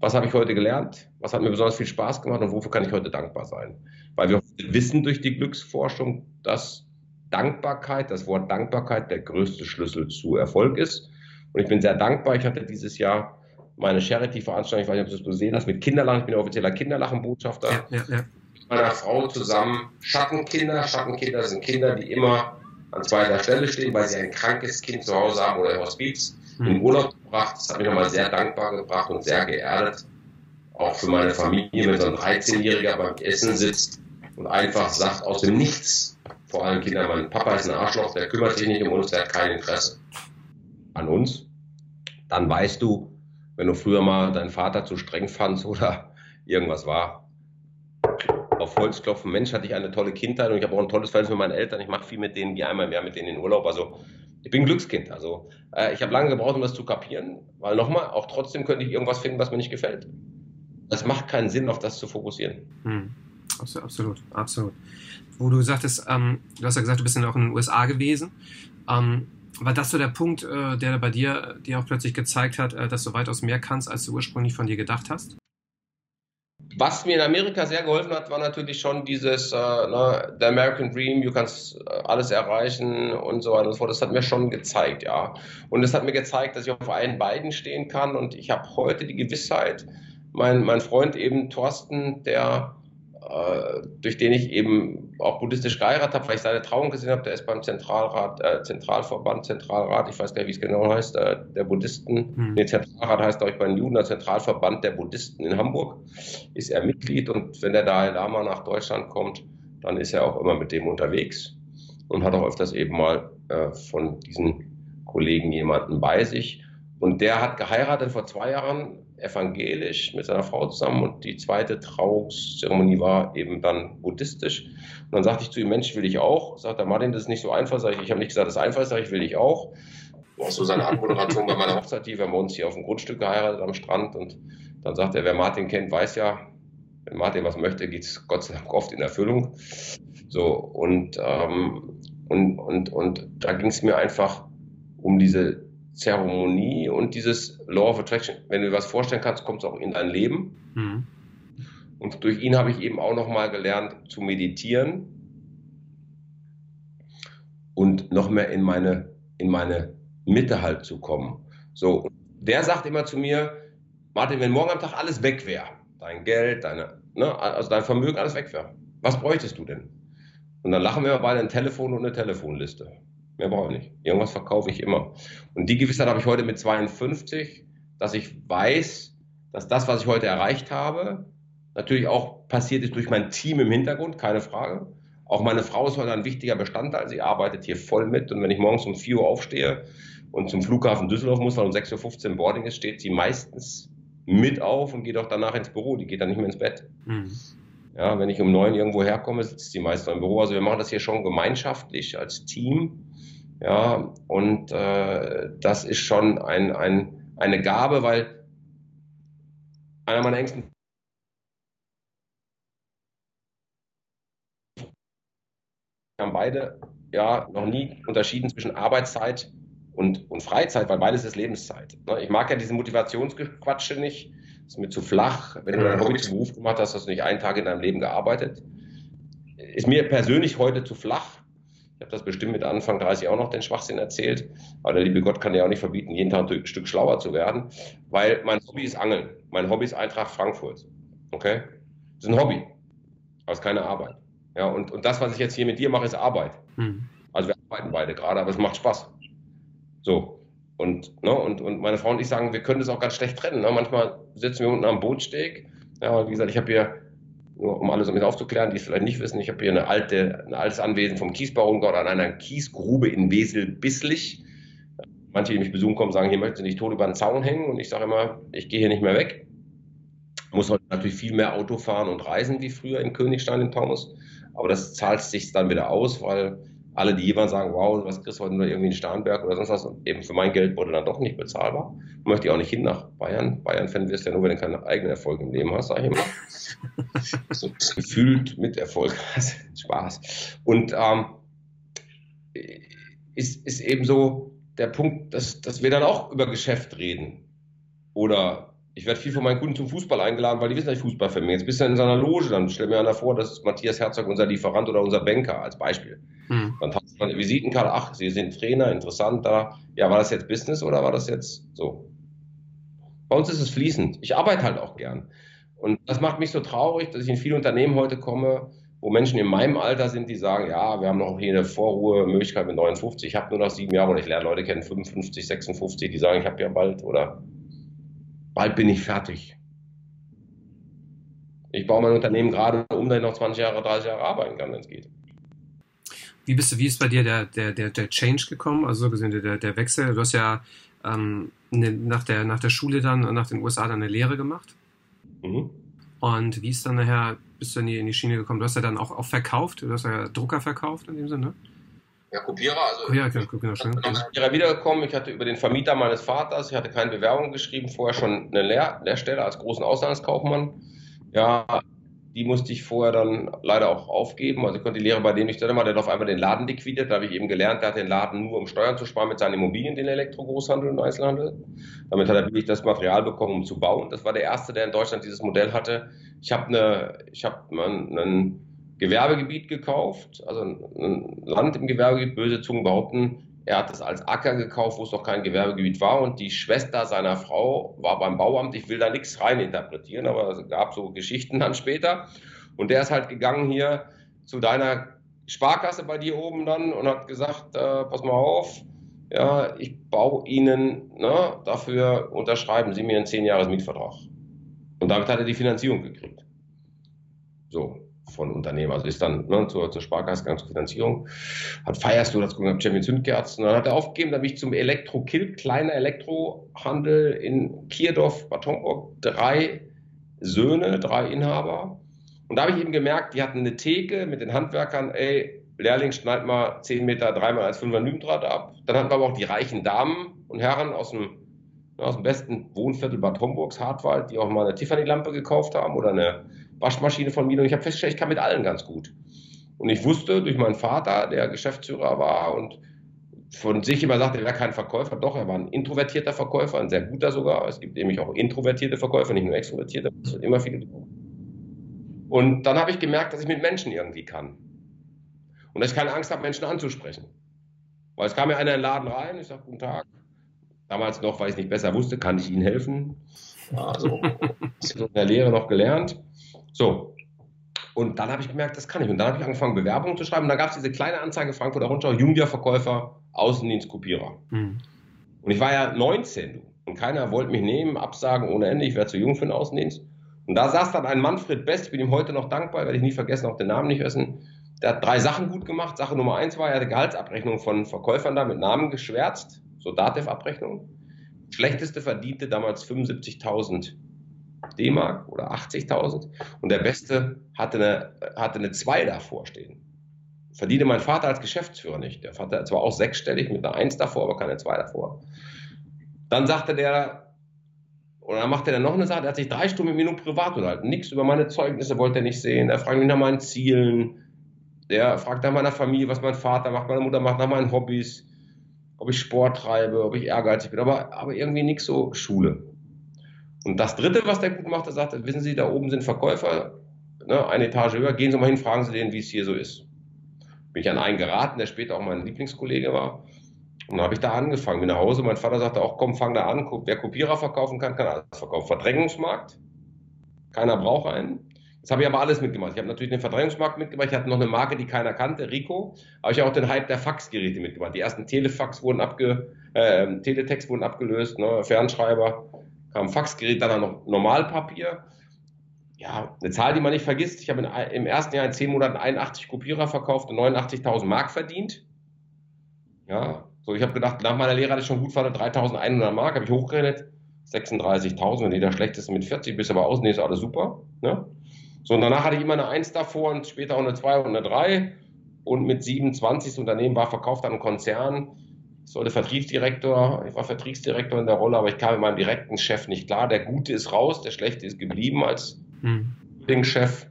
was habe ich heute gelernt, was hat mir besonders viel Spaß gemacht und wofür kann ich heute dankbar sein. Weil wir wissen durch die Glücksforschung, dass Dankbarkeit, das Wort Dankbarkeit der größte Schlüssel zu Erfolg ist. Und ich bin sehr dankbar. Ich hatte dieses Jahr meine Charity-Veranstaltung, ich weiß nicht, ob du das gesehen hast, mit Kinderlachen. Ich bin offizieller Kinderlachenbotschafter. Ja, ja, ja. Meiner Frau zusammen Schattenkinder. Schattenkinder sind Kinder, die immer an zweiter Stelle stehen, weil sie ein krankes Kind zu Hause haben oder im Hospiz in den Urlaub gebracht. Das hat mich nochmal sehr dankbar gebracht und sehr geerdet. Auch für meine Familie, wenn so ein 13-Jähriger beim Essen sitzt und einfach sagt aus dem Nichts, vor allem Kinder, mein Papa ist ein Arschloch, der kümmert sich nicht um uns, der hat kein Interesse an uns. Dann weißt du, wenn du früher mal deinen Vater zu streng fandst oder irgendwas war, auf Holz klopfen, Mensch, hatte ich eine tolle Kindheit und ich habe auch ein tolles Verhältnis mit meinen Eltern. Ich mache viel mit denen, gehe einmal mehr mit denen in den Urlaub. Also ich bin ein Glückskind. Also äh, ich habe lange gebraucht, um das zu kapieren, weil nochmal, auch trotzdem könnte ich irgendwas finden, was mir nicht gefällt. es macht keinen Sinn, auf das zu fokussieren. Hm. Absolut, absolut. Wo du sagtest, ähm, du hast ja gesagt, du bist ja auch in den USA gewesen. Ähm, war das so der Punkt, äh, der bei dir dir auch plötzlich gezeigt hat, äh, dass du weitaus mehr kannst, als du ursprünglich von dir gedacht hast? Was mir in Amerika sehr geholfen hat, war natürlich schon dieses äh, ne, The American Dream, du kannst äh, alles erreichen und so weiter und so fort. Das hat mir schon gezeigt, ja. Und es hat mir gezeigt, dass ich auf einen beiden stehen kann und ich habe heute die Gewissheit, mein, mein Freund eben Thorsten, der äh, durch den ich eben auch buddhistisch geheiratet habe, weil ich seine Trauung gesehen habe. Der ist beim Zentralrat, äh, Zentralverband, Zentralrat, ich weiß gar nicht, wie es genau heißt, äh, der Buddhisten. Hm. Nee, Zentralrat heißt, glaube ich, bei den Juden, der Zentralverband der Buddhisten in Hamburg. Ist er Mitglied und wenn der Dalai Lama nach Deutschland kommt, dann ist er auch immer mit dem unterwegs und hat auch öfters eben mal äh, von diesen Kollegen jemanden bei sich. Und der hat geheiratet vor zwei Jahren evangelisch mit seiner Frau zusammen und die zweite Trauungszeremonie war eben dann buddhistisch. Und dann sagte ich zu ihm, Mensch, will ich auch? Sagt der Martin, das ist nicht so einfach. Sag ich, ich habe nicht gesagt, das ist einfach, sag ich, will ich auch. Auch so seine Anmoderation bei meiner Hochzeit, die wir haben uns hier auf dem Grundstück geheiratet am Strand und dann sagt er, wer Martin kennt, weiß ja, wenn Martin was möchte, geht es Gott sei Dank oft in Erfüllung. So, und, ähm, und, und, und da ging es mir einfach um diese Zeremonie und dieses Law of Attraction. Wenn du dir was vorstellen kannst, kommt es auch in dein Leben. Mhm. Und durch ihn habe ich eben auch nochmal gelernt zu meditieren und noch mehr in meine, in meine Mitte halt zu kommen. So, der sagt immer zu mir, Martin, wenn morgen am Tag alles weg wäre, dein Geld, deine, ne, also dein Vermögen, alles weg wäre, was bräuchtest du denn? Und dann lachen wir beide ein Telefon und eine Telefonliste. Mehr brauche ich nicht. Irgendwas verkaufe ich immer. Und die Gewissheit habe ich heute mit 52, dass ich weiß, dass das, was ich heute erreicht habe, natürlich auch passiert ist durch mein Team im Hintergrund, keine Frage. Auch meine Frau ist heute ein wichtiger Bestandteil. Sie arbeitet hier voll mit. Und wenn ich morgens um 4 Uhr aufstehe und zum Flughafen Düsseldorf muss, weil um 6.15 Uhr Boarding ist, steht sie meistens mit auf und geht auch danach ins Büro. Die geht dann nicht mehr ins Bett. Mhm. Ja, wenn ich um 9 irgendwo herkomme, sitzt sie meist im Büro. Also wir machen das hier schon gemeinschaftlich als Team. Ja, und äh, das ist schon ein, ein, eine Gabe, weil einer meiner engsten haben beide ja noch nie unterschieden zwischen Arbeitszeit und, und Freizeit, weil beides ist Lebenszeit. Ne? Ich mag ja diesen Motivationsquatsche nicht. Ist mir zu flach. Wenn du dein Hobby zum Beruf gemacht hast, hast du nicht einen Tag in deinem Leben gearbeitet. Ist mir persönlich heute zu flach. Ich habe das bestimmt mit Anfang 30 auch noch den Schwachsinn erzählt. Aber der liebe Gott kann ja auch nicht verbieten, jeden Tag ein Stück schlauer zu werden. Weil mein Hobby ist Angeln. Mein Hobby ist Eintracht Frankfurt. Okay? Das ist ein Hobby. Aber es ist keine Arbeit. Ja, und, und das, was ich jetzt hier mit dir mache, ist Arbeit. Hm. Also wir arbeiten beide gerade, aber es macht Spaß. So. Und, ne, und, und meine Frau und ich sagen, wir können das auch ganz schlecht trennen. Ne? Manchmal sitzen wir unten am Bootsteg. Ja, wie gesagt, ich habe hier nur um alles um aufzuklären, die es vielleicht nicht wissen, ich habe hier eine alte, ein altes Anwesen vom Kiesbaumgott an einer Kiesgrube in Wesel-Bisslich. Manche, die mich besuchen kommen, sagen, hier möchten sie nicht tot über den Zaun hängen und ich sage immer, ich gehe hier nicht mehr weg. Muss heute natürlich viel mehr Auto fahren und reisen wie früher in Königstein in Taunus, aber das zahlt sich dann wieder aus, weil alle, die jemand sagen, wow, was kriegst du heute nur irgendwie in Starnberg oder sonst was, und eben für mein Geld wurde dann doch nicht bezahlbar. Möchte ich auch nicht hin nach Bayern. Bayern-Fan wirst du ja nur, wenn du keine eigenen Erfolge im Leben hast, sag ich immer. so gefühlt mit Erfolg. Spaß. Und ähm, ist, ist eben so der Punkt, dass, dass wir dann auch über Geschäft reden. Oder ich werde viel von meinen Kunden zum Fußball eingeladen, weil die wissen, dass ich Fußball bin. Jetzt bist du in seiner Loge, dann stell mir einer vor, das ist Matthias Herzog, unser Lieferant oder unser Banker als Beispiel. Dann hast du eine Visitenkarte, ach, Sie sind Trainer, interessant da. Ja, war das jetzt Business oder war das jetzt so? Bei uns ist es fließend. Ich arbeite halt auch gern. Und das macht mich so traurig, dass ich in viele Unternehmen heute komme, wo Menschen in meinem Alter sind, die sagen, ja, wir haben noch hier eine Vorruhemöglichkeit mit 59, ich habe nur noch sieben Jahre oder ich lerne Leute kennen, 55, 56, die sagen, ich habe ja bald oder bald bin ich fertig. Ich baue mein Unternehmen gerade um, dass ich noch 20 Jahre, 30 Jahre arbeiten kann, wenn es geht. Wie bist du, wie ist bei dir der, der, der, der Change gekommen, also so gesehen der, der Wechsel? Du hast ja ähm, ne, nach, der, nach der Schule dann, nach den USA dann eine Lehre gemacht. Mhm. Und wie ist dann nachher, bist du in die, in die Schiene gekommen? Du hast ja dann auch, auch verkauft, du hast ja Drucker verkauft in dem Sinne. ja, Kopierer, also ja, okay, genau, schön. Kopierer wiedergekommen. Ich hatte über den Vermieter meines Vaters, ich hatte keine Bewerbung geschrieben, vorher schon eine Lehr Lehrstelle als großen Auslandskaufmann. Ja, die musste ich vorher dann leider auch aufgeben. Also ich konnte die Lehre bei dem nicht selber, der hat auf einmal den Laden liquidiert. Da habe ich eben gelernt, der hat den Laden nur um Steuern zu sparen mit seinen Immobilien, den Elektro-Großhandel und Einzelhandel. Damit hat er wirklich das Material bekommen, um zu bauen. Das war der erste, der in Deutschland dieses Modell hatte. Ich habe eine, ich habe ein Gewerbegebiet gekauft, also ein Land im Gewerbegebiet, böse Zungen behaupten, er hat es als Acker gekauft, wo es noch kein Gewerbegebiet war und die Schwester seiner Frau war beim Bauamt. Ich will da nichts reininterpretieren, aber es gab so Geschichten dann später. Und der ist halt gegangen hier zu deiner Sparkasse bei dir oben dann und hat gesagt, äh, pass mal auf, ja, ich baue Ihnen, ne, dafür unterschreiben Sie mir einen 10 Jahres Mietvertrag. Und damit hat er die Finanzierung gekriegt. So von Unternehmen. Also ist dann ne, zur, zur Sparkasse gegangen, zur Finanzierung, hat Firestore dazu gehabt, Champions Zündkerzen. Und dann hat er aufgegeben, dann bin ich zum Elektro-Kill, kleiner Elektrohandel in Kierdorf, Bad Homburg, drei Söhne, drei Inhaber. Und da habe ich eben gemerkt, die hatten eine Theke mit den Handwerkern, ey, Lehrling schneid mal 10 Meter dreimal als 5er Nymdraht ab. Dann hatten wir aber auch die reichen Damen und Herren aus dem, aus dem besten Wohnviertel Bad Homburgs, Hartwald, die auch mal eine Tiffany-Lampe gekauft haben oder eine Waschmaschine von mir und ich habe festgestellt, ich kann mit allen ganz gut. Und ich wusste durch meinen Vater, der Geschäftsführer war und von sich immer sagte, er wäre kein Verkäufer, doch, er war ein introvertierter Verkäufer, ein sehr guter sogar. Es gibt nämlich auch introvertierte Verkäufer, nicht nur extrovertierte, es sind immer viele. Und dann habe ich gemerkt, dass ich mit Menschen irgendwie kann. Und dass ich keine Angst habe, Menschen anzusprechen. Weil es kam mir einer in den Laden rein, ich sage, guten Tag. Damals noch, weil ich es nicht besser wusste, kann ich Ihnen helfen. Also, in der Lehre noch gelernt. So. Und dann habe ich gemerkt, das kann ich. Und dann habe ich angefangen, Bewerbungen zu schreiben. Und dann gab es diese kleine Anzeige Frankfurter Rundschau, Junior-Verkäufer, Außendienstkopierer. Mhm. Und ich war ja 19 und keiner wollte mich nehmen, absagen ohne Ende. Ich wäre zu jung für den Außendienst. Und da saß dann ein Manfred Best, ich bin ihm heute noch dankbar, werde ich nie vergessen, auch den Namen nicht wissen. Der hat drei Sachen gut gemacht. Sache Nummer eins war, er hatte Gehaltsabrechnung von Verkäufern da mit Namen geschwärzt, so Datev-Abrechnung. Schlechteste verdiente damals 75.000 D-Mark oder 80.000 und der Beste hatte eine, hatte eine 2 davor stehen. Verdiente mein Vater als Geschäftsführer nicht. Der Vater zwar auch sechsstellig mit einer 1 davor, aber keine 2 davor. Dann sagte der, oder dann machte er noch eine Sache, er hat sich drei Stunden mit mir nur privat unterhalten. Nichts über meine Zeugnisse wollte er nicht sehen. Er fragte mich nach meinen Zielen. Der fragt nach meiner Familie, was mein Vater macht, meine Mutter macht, nach meinen Hobbys, ob ich Sport treibe, ob ich ehrgeizig bin, aber, aber irgendwie nichts so Schule. Und das Dritte, was der gut macht, er sagt, wissen Sie, da oben sind Verkäufer, ne, eine Etage höher, gehen Sie mal hin, fragen Sie denen, wie es hier so ist. Bin ich an einen geraten, der später auch mein Lieblingskollege war. Und dann habe ich da angefangen, bin nach Hause, mein Vater sagte auch, komm, fang da an, wer Kopierer verkaufen kann, kann alles verkaufen. Verdrängungsmarkt, keiner braucht einen. Das habe ich aber alles mitgemacht. Ich habe natürlich den Verdrängungsmarkt mitgemacht. Ich hatte noch eine Marke, die keiner kannte, Rico. Aber ich habe auch den Hype der Faxgeräte mitgemacht. Die ersten Telefax wurden abge, äh, Teletext wurden abgelöst, ne, Fernschreiber kam Faxgerät, dann noch Normalpapier. Ja, eine Zahl, die man nicht vergisst. Ich habe im ersten Jahr in zehn Monaten 81 Kopierer verkauft und 89.000 Mark verdient. Ja, so ich habe gedacht, nach meiner Lehre hatte ich schon gut verdient, 3.100 Mark, habe ich hochgerechnet. 36.000, wenn jeder schlechteste mit 40, bist aber außen, ist alles super. Ne? So, und danach hatte ich immer eine 1 davor und später auch eine 2 und eine 3. Und mit 27 das Unternehmen war verkauft an einen Konzern sollte Vertriebsdirektor, ich war Vertriebsdirektor in der Rolle, aber ich kam mit meinem direkten Chef nicht klar. Der Gute ist raus, der Schlechte ist geblieben als hm. Chef.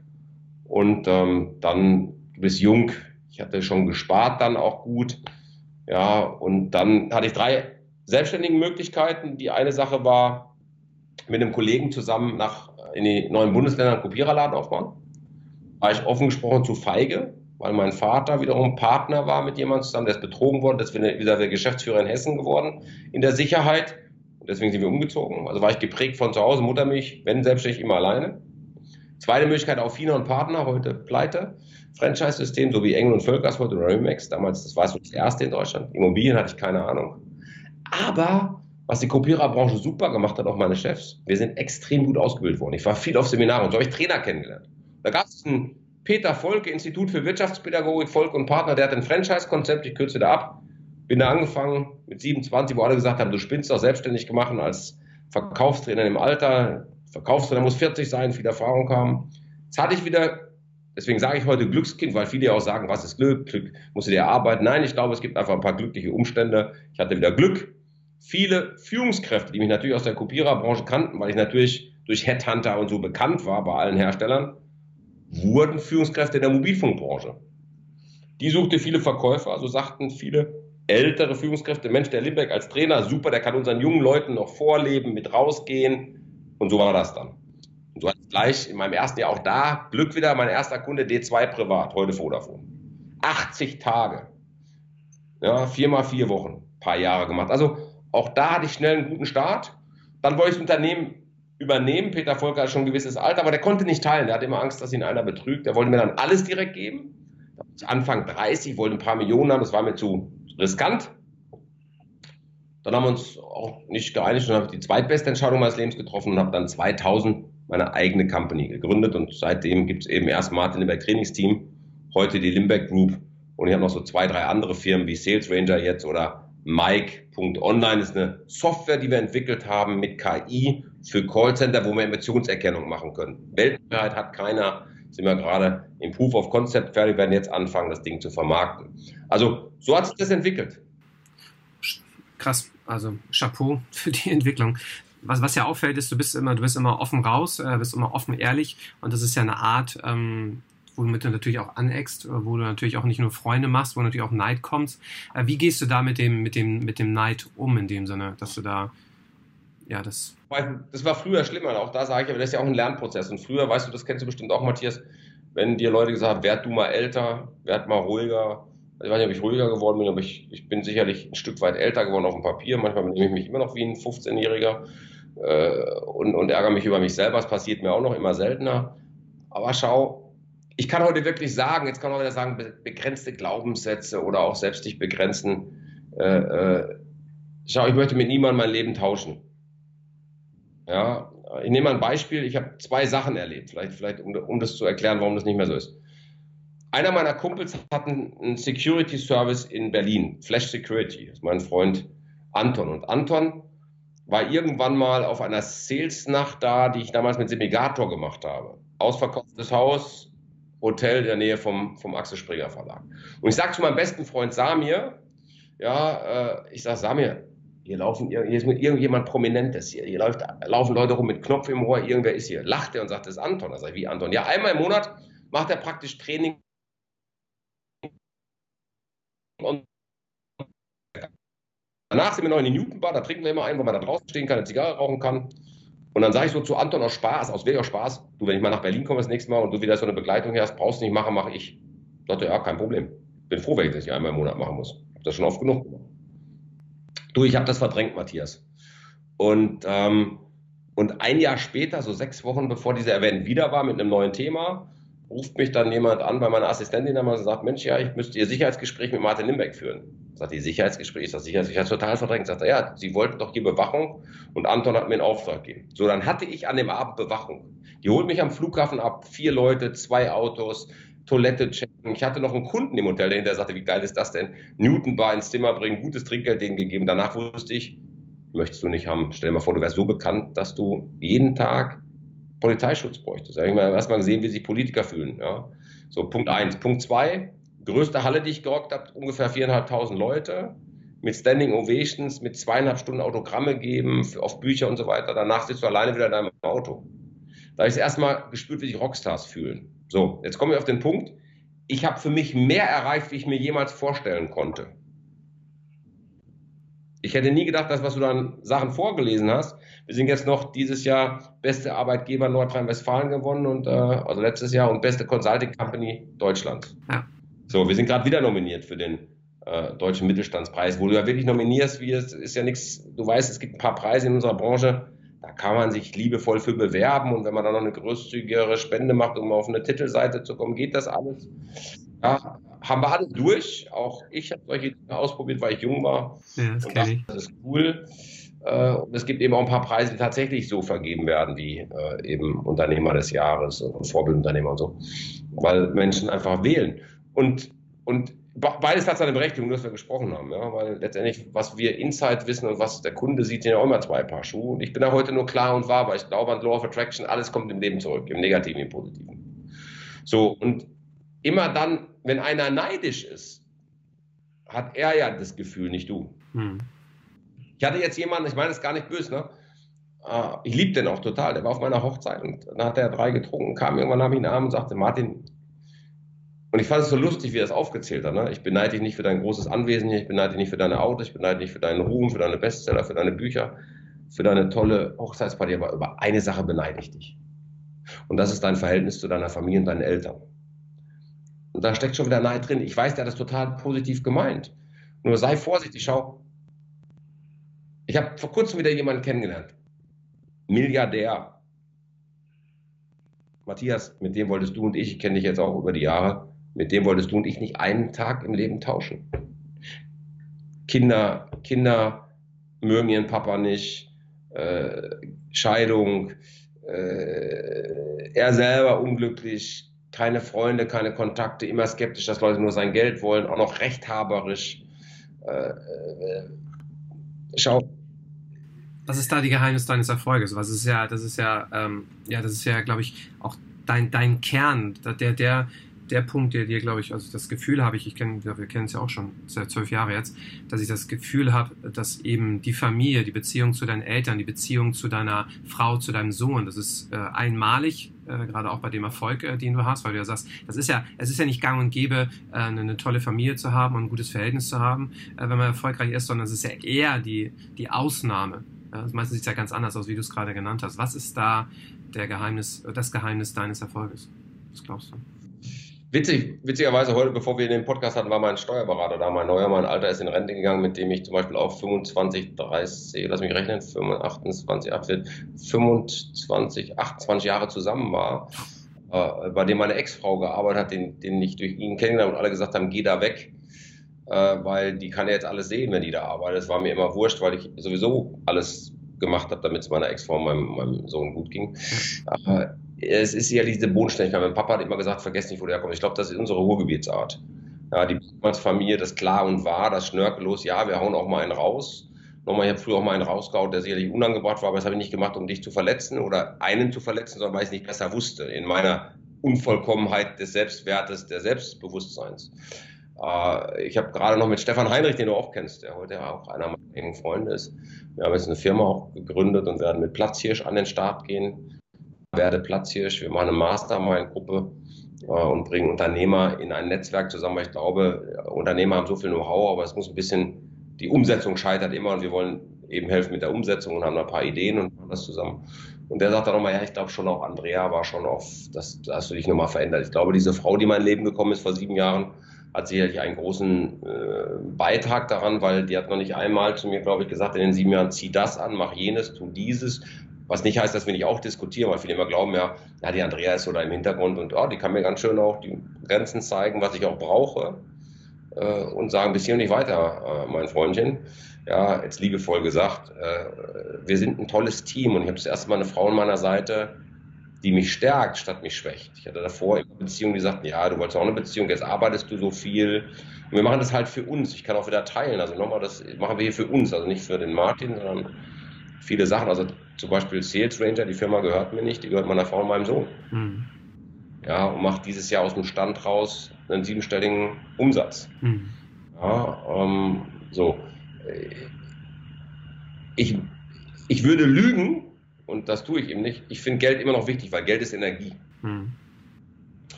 Und ähm, dann, du bist jung, ich hatte schon gespart dann auch gut. Ja, und dann hatte ich drei selbstständige Möglichkeiten. Die eine Sache war, mit einem Kollegen zusammen nach in die neuen Bundesländer einen Kopiererladen aufbauen. War ich offen gesprochen zu feige, weil mein Vater wiederum Partner war mit jemandem zusammen, der ist betrogen worden, deswegen wieder der Geschäftsführer in Hessen geworden in der Sicherheit. Und deswegen sind wir umgezogen. Also war ich geprägt von zu Hause, Muttermilch, wenn selbstständig, immer alleine. Zweite Möglichkeit, auf Fina und Partner, heute pleite. Franchise-System, so wie Engel und Völkerswort oder Remax. Damals, das war so das erste in Deutschland. Immobilien hatte ich keine Ahnung. Aber was die Kopiererbranche super gemacht hat, auch meine Chefs, wir sind extrem gut ausgebildet worden. Ich war viel auf Seminaren und so habe ich Trainer kennengelernt. Da gab es einen Peter Volke, Institut für Wirtschaftspädagogik, Volk und Partner, der hat ein Franchise-Konzept, ich kürze da ab. Bin da angefangen mit 27, wo alle gesagt haben, du spinnst doch selbstständig gemacht als Verkaufstrainer im Alter. Verkaufstrainer muss 40 sein, viel Erfahrung haben. Jetzt hatte ich wieder deswegen sage ich heute Glückskind, weil viele ja auch sagen, was ist Glück? Glück musst du dir erarbeiten. Nein, ich glaube, es gibt einfach ein paar glückliche Umstände. Ich hatte wieder Glück. Viele Führungskräfte, die mich natürlich aus der Kopiererbranche kannten, weil ich natürlich durch Headhunter und so bekannt war bei allen Herstellern, wurden Führungskräfte in der Mobilfunkbranche. Die suchte viele Verkäufer, so also sagten viele ältere Führungskräfte, Mensch, der Limbeck als Trainer, super, der kann unseren jungen Leuten noch vorleben, mit rausgehen. Und so war das dann. Und du hattest gleich in meinem ersten Jahr auch da Glück wieder, mein erster Kunde D2 Privat, heute Vodafone. 80 Tage. Ja, viermal vier Wochen, paar Jahre gemacht. Also auch da hatte ich schnell einen guten Start. Dann wollte ich das Unternehmen übernehmen. Peter Volker hat schon ein gewisses Alter, aber der konnte nicht teilen. Der hatte immer Angst, dass ihn einer betrügt. Der wollte mir dann alles direkt geben. Anfang 30, wollte ein paar Millionen haben, das war mir zu riskant. Dann haben wir uns auch nicht geeinigt und habe die zweitbeste Entscheidung meines Lebens getroffen und habe dann 2000 meine eigene Company gegründet und seitdem gibt es eben erst Martin Limbeck Trainingsteam, heute die Limbeck Group und ich habe noch so zwei, drei andere Firmen wie Sales Ranger jetzt oder Mike.online ist eine Software, die wir entwickelt haben mit KI für Callcenter, wo wir Emotionserkennung machen können. Weltweit hat keiner, sind wir gerade im Proof of Concept fertig, werden jetzt anfangen, das Ding zu vermarkten. Also so hat sich das entwickelt. Krass, also Chapeau für die Entwicklung. Was, was ja auffällt, ist, du bist immer, du bist immer offen raus, äh, bist immer offen ehrlich und das ist ja eine Art, ähm, womit du natürlich auch aneckst, äh, wo du natürlich auch nicht nur Freunde machst, wo natürlich auch Neid kommt. Äh, wie gehst du da mit dem, mit dem, mit dem Neid um in dem Sinne, dass du da, ja, das. Das war früher schlimmer, auch da sage ich, aber das ist ja auch ein Lernprozess. Und früher, weißt du, das kennst du bestimmt auch, Matthias, wenn dir Leute gesagt haben, werd du mal älter, werd mal ruhiger. Ich weiß nicht, ob ich ruhiger geworden bin, aber ich, ich bin sicherlich ein Stück weit älter geworden auf dem Papier. Manchmal nehme ich mich immer noch wie ein 15-Jähriger äh, und, und ärgere mich über mich selber. Es passiert mir auch noch immer seltener. Aber schau, ich kann heute wirklich sagen, jetzt kann man wieder sagen, begrenzte Glaubenssätze oder auch selbst dich begrenzen. Äh, äh, schau, ich möchte mit niemandem mein Leben tauschen. Ja, ich nehme mal ein Beispiel. Ich habe zwei Sachen erlebt, vielleicht, vielleicht um, um das zu erklären, warum das nicht mehr so ist. Einer meiner Kumpels hat einen Security Service in Berlin, Flash Security, das ist mein Freund Anton. Und Anton war irgendwann mal auf einer Sales-Nacht da, die ich damals mit Semigator gemacht habe. Ausverkauftes Haus, Hotel in der Nähe vom, vom Axel Springer Verlag. Und ich sage zu meinem besten Freund Samir, ja, äh, ich sage Samir, hier laufen hier ist irgendjemand Prominentes hier. Hier läuft, laufen Leute rum mit Knopf im Ohr, irgendwer ist hier. Lacht er und sagt, das ist Anton. Da sage ich, wie Anton? Ja, einmal im Monat macht er praktisch Training. Und danach sind wir noch in die Newton-Bar, da trinken wir immer ein, wo man da draußen stehen kann, eine Zigarre rauchen kann. Und dann sage ich so zu Anton aus Spaß, aus welcher Spaß, du, wenn ich mal nach Berlin komme das nächste Mal und du wieder so eine Begleitung hast, brauchst du nicht machen, mache ich. Sagte, ja, kein Problem. Bin froh, wenn ich das hier einmal im Monat machen muss. Hab das schon oft genug gemacht. Du, ich habe das verdrängt, Matthias. Und, ähm, und ein Jahr später, so sechs Wochen bevor dieser Event wieder war mit einem neuen Thema, ruft mich dann jemand an bei meiner Assistentin damals und sagt, Mensch, ja, ich müsste Ihr Sicherheitsgespräch mit Martin Limbeck führen. Sagt die Sicherheitsgespräch, ist das Sicherheitsgespräch? Ich habe total verdrängt. Sagt er, ja, Sie wollten doch hier Bewachung und Anton hat mir einen Auftrag gegeben. So, dann hatte ich an dem Abend Bewachung. Die holt mich am Flughafen ab, vier Leute, zwei Autos, Toilette checken. Ich hatte noch einen Kunden im Hotel, der sagte, wie geil ist das denn? Newton Bar ins Zimmer bringen, gutes Trinkgeld denen gegeben. Danach wusste ich, möchtest du nicht haben. Stell dir mal vor, du wärst so bekannt, dass du jeden Tag Polizeischutz bräuchtest. Da ich mal erstmal gesehen, wie sich Politiker fühlen. Ja. So, Punkt eins. Punkt zwei, größte Halle, die ich gerockt habe, ungefähr viereinhalbtausend Leute mit Standing Ovations, mit zweieinhalb Stunden Autogramme geben auf Bücher und so weiter. Danach sitzt du alleine wieder in deinem Auto. Da habe ich erstmal gespürt, wie sich Rockstars fühlen. So, jetzt kommen wir auf den Punkt. Ich habe für mich mehr erreicht, wie ich mir jemals vorstellen konnte. Ich hätte nie gedacht, dass was du dann Sachen vorgelesen hast. Wir sind jetzt noch dieses Jahr beste Arbeitgeber Nordrhein-Westfalen gewonnen und äh, also letztes Jahr und beste Consulting Company Deutschland. Ja. So, wir sind gerade wieder nominiert für den äh, Deutschen Mittelstandspreis. Wo du ja wirklich nominierst, wie es ist ja nichts, du weißt, es gibt ein paar Preise in unserer Branche, da kann man sich liebevoll für bewerben und wenn man dann noch eine großzügigere Spende macht, um auf eine Titelseite zu kommen, geht das alles. Ja, haben wir alle durch. Auch ich habe solche Dinge ausprobiert, weil ich jung war. Ja, das, und das, das ist cool. Äh, und es gibt eben auch ein paar Preise, die tatsächlich so vergeben werden, wie äh, eben Unternehmer des Jahres und Vorbildunternehmer und so, weil Menschen einfach wählen. Und, und beides hat seine Berechtigung, dass wir gesprochen haben, ja, weil letztendlich, was wir Insight wissen und was der Kunde sieht, sind ja auch immer zwei Paar Schuhe. Und ich bin da heute nur klar und wahr, weil ich glaube an Law of Attraction, alles kommt im Leben zurück, im Negativen, im Positiven. So, und immer dann, wenn einer neidisch ist, hat er ja das Gefühl, nicht du. Hm. Ich hatte jetzt jemanden, ich meine es gar nicht böse, ne? Ah, ich liebe den auch total. Der war auf meiner Hochzeit und dann hat er drei getrunken, kam irgendwann nach mir in den Arm und sagte, Martin, und ich fand es so lustig, wie er es aufgezählt hat. Ne? Ich beneide dich nicht für dein großes Anwesen hier, ich beneide dich nicht für deine Autos, ich beneide dich für deinen Ruhm, für deine Bestseller, für deine Bücher, für deine tolle Hochzeitsparty, aber über eine Sache beneide ich dich. Und das ist dein Verhältnis zu deiner Familie und deinen Eltern. Und da steckt schon wieder Neid drin. Ich weiß, der hat das total positiv gemeint. Nur sei vorsichtig, schau. Ich habe vor kurzem wieder jemanden kennengelernt. Milliardär. Matthias, mit dem wolltest du und ich, ich kenne dich jetzt auch über die Jahre, mit dem wolltest du und ich nicht einen Tag im Leben tauschen. Kinder, Kinder mögen ihren Papa nicht, äh, Scheidung, äh, er selber unglücklich, keine Freunde, keine Kontakte, immer skeptisch, dass Leute nur sein Geld wollen, auch noch rechthaberisch. Äh, äh schau. Was ist da die Geheimnis deines Erfolges? Was ist ja, das ist ja, ähm, ja, das ist ja, glaube ich, auch dein, dein Kern, der, der, der Punkt, der dir, glaube ich, also das Gefühl habe ich, ich kenne, wir kennen es ja auch schon seit zwölf Jahren jetzt, dass ich das Gefühl habe, dass eben die Familie, die Beziehung zu deinen Eltern, die Beziehung zu deiner Frau, zu deinem Sohn, das ist äh, einmalig, äh, gerade auch bei dem Erfolg, äh, den du hast, weil du ja sagst, das ist ja, es ist ja nicht gang und gäbe, äh, eine, tolle Familie zu haben und ein gutes Verhältnis zu haben, äh, wenn man erfolgreich ist, sondern es ist ja eher die, die Ausnahme. Ja, meistens sieht es ja ganz anders aus, wie du es gerade genannt hast. Was ist da der Geheimnis, das Geheimnis deines Erfolges? Was glaubst du? Witzig, witzigerweise heute, bevor wir den Podcast hatten, war mein Steuerberater da, mein neuer, mein Alter ist in Rente gegangen, mit dem ich zum Beispiel auch 25, 30, lass mich rechnen, 25, 28, 25, 28 Jahre zusammen war, äh, bei dem meine Ex-Frau gearbeitet hat, den, den ich durch ihn kennengelernt und alle gesagt haben, geh da weg, äh, weil die kann ja jetzt alles sehen, wenn die da arbeitet. Es war mir immer wurscht, weil ich sowieso alles gemacht habe, damit es meiner Ex-Frau und meinem, meinem Sohn gut ging. Äh, es ist ja diese Bodenständigkeit. Mein Papa hat immer gesagt, vergesst nicht, wo der herkommt. Ich glaube, das ist unsere Ruhrgebietsart. Ja, die Familie, das klar und wahr, das schnörkellos, ja, wir hauen auch mal einen raus. Nochmal, ich habe früher auch mal einen rausgehauen, der sicherlich unangebracht war, aber das habe ich nicht gemacht, um dich zu verletzen oder einen zu verletzen, sondern weil ich es nicht besser wusste, in meiner Unvollkommenheit des Selbstwertes, des Selbstbewusstseins. Äh, ich habe gerade noch mit Stefan Heinrich, den du auch kennst, der heute auch einer meiner engen Freunde ist. Wir haben jetzt eine Firma auch gegründet und werden mit Platzhirsch an den Start gehen werde Platzhirsch, wir machen eine Mastermind-Gruppe äh, und bringen Unternehmer in ein Netzwerk zusammen. Ich glaube, Unternehmer haben so viel Know-how, aber es muss ein bisschen, die Umsetzung scheitert immer und wir wollen eben helfen mit der Umsetzung und haben ein paar Ideen und machen das zusammen. Und der sagt dann nochmal, ja, ich glaube schon auch, Andrea war schon auf, das, da hast du dich nochmal verändert. Ich glaube, diese Frau, die in mein Leben gekommen ist vor sieben Jahren, hat sicherlich einen großen äh, Beitrag daran, weil die hat noch nicht einmal zu mir, glaube ich, gesagt, in den sieben Jahren, zieh das an, mach jenes, tu dieses, was nicht heißt, dass wir nicht auch diskutieren, weil viele immer glauben, ja, ja die Andrea ist so da im Hintergrund und oh, die kann mir ganz schön auch die Grenzen zeigen, was ich auch brauche äh, und sagen, bis hier und nicht weiter, äh, mein Freundchen. Ja, jetzt liebevoll gesagt, äh, wir sind ein tolles Team und ich habe das erste Mal eine Frau an meiner Seite, die mich stärkt, statt mich schwächt. Ich hatte davor immer Beziehungen, die sagten, ja, du wolltest auch eine Beziehung, jetzt arbeitest du so viel. Und wir machen das halt für uns. Ich kann auch wieder teilen. Also nochmal, das machen wir hier für uns, also nicht für den Martin, sondern viele Sachen. Also zum Beispiel Sales Ranger, die Firma gehört mir nicht, die gehört meiner Frau und meinem Sohn. Mhm. Ja, und macht dieses Jahr aus dem Stand raus einen siebenstelligen Umsatz. Mhm. Ja, ähm, so. Ich, ich würde lügen, und das tue ich eben nicht. Ich finde Geld immer noch wichtig, weil Geld ist Energie. Mhm.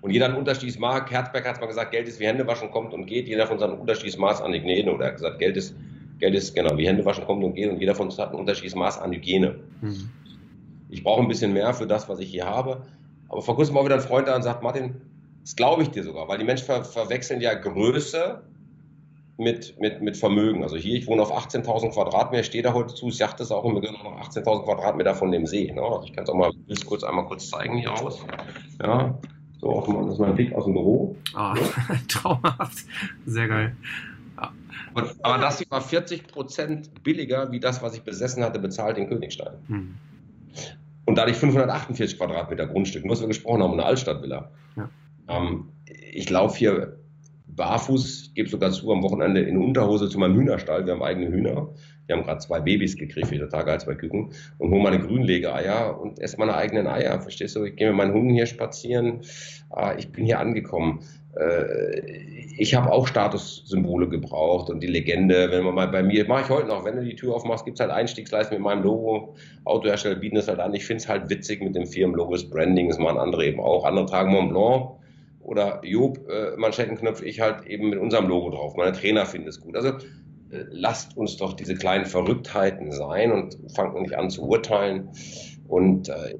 Und jeder hat ein unterschiedliches Maß. Herzberg hat mal gesagt, Geld ist wie Händewaschen kommt und geht. Jeder von seinem unterschiedliches Maß an Hygiene. Oder er hat gesagt, Geld ist Geld ist genau wie Hände waschen kommt und geht und jeder von uns hat ein unterschiedliches Maß an Hygiene. Mhm. Ich brauche ein bisschen mehr für das, was ich hier habe. Aber vor kurzem war wieder ein Freund da und sagt, Martin, das glaube ich dir sogar, weil die Menschen ver verwechseln ja Größe mit, mit, mit Vermögen. Also hier, ich wohne auf 18.000 Quadratmeter, stehe da heute zu, ich sagte es auch, und wir gehören noch 18.000 Quadratmeter von dem See. Ne? Also ich kann es auch mal kurz einmal kurz zeigen hier aus. Ja, so, auch mal, das ist mein Blick aus dem Büro. Oh, traumhaft. Sehr geil. Und, aber das war 40 Prozent billiger, wie das, was ich besessen hatte, bezahlt in Königstein. Hm. Und dadurch 548 Quadratmeter Grundstück, was wir gesprochen haben, eine Altstadtvilla. Ja. Ähm, ich laufe hier barfuß, gebe sogar zu, am Wochenende in Unterhose zu meinem Hühnerstall. Wir haben eigene Hühner. Die haben gerade zwei Babys gekriegt, wie total geil, zwei Küken. Und hole meine Grünlegeeier und esse meine eigenen Eier. Verstehst du? Ich gehe mit meinen Hunden hier spazieren. Ah, ich bin hier angekommen. Äh, ich habe auch Statussymbole gebraucht und die Legende, wenn man mal bei mir, mache ich heute noch, wenn du die Tür aufmachst, gibt es halt Einstiegsleisten mit meinem Logo. Autohersteller bieten es halt an. Ich finde es halt witzig mit dem Firmenlogo, das Branding, das machen andere eben auch. Andere tragen Mont Blanc oder Job äh, Manschettenknöpfe, ich halt eben mit unserem Logo drauf. Meine Trainer finden es gut. Also äh, lasst uns doch diese kleinen Verrücktheiten sein und fangt nicht an zu urteilen. Und äh,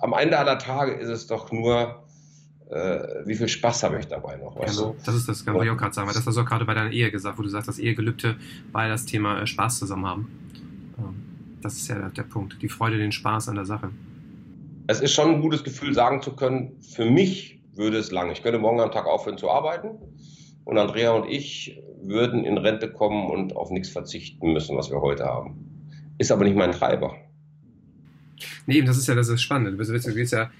am Ende aller Tage ist es doch nur, äh, wie viel Spaß habe ich dabei noch. Weißt genau, das ist das, kann ich auch gerade sagen, weil das hast du auch gerade bei deiner Ehe gesagt, wo du sagst, das Ehegelübde war das Thema äh, Spaß zusammen haben. Ähm, das ist ja der, der Punkt, die Freude, den Spaß an der Sache es ist schon ein gutes Gefühl, sagen zu können, für mich würde es lang. Ich könnte morgen am Tag aufhören zu arbeiten und Andrea und ich würden in Rente kommen und auf nichts verzichten müssen, was wir heute haben. Ist aber nicht mein Treiber. Nee, eben, das ist ja das ist spannend. Du bist, du bist ja,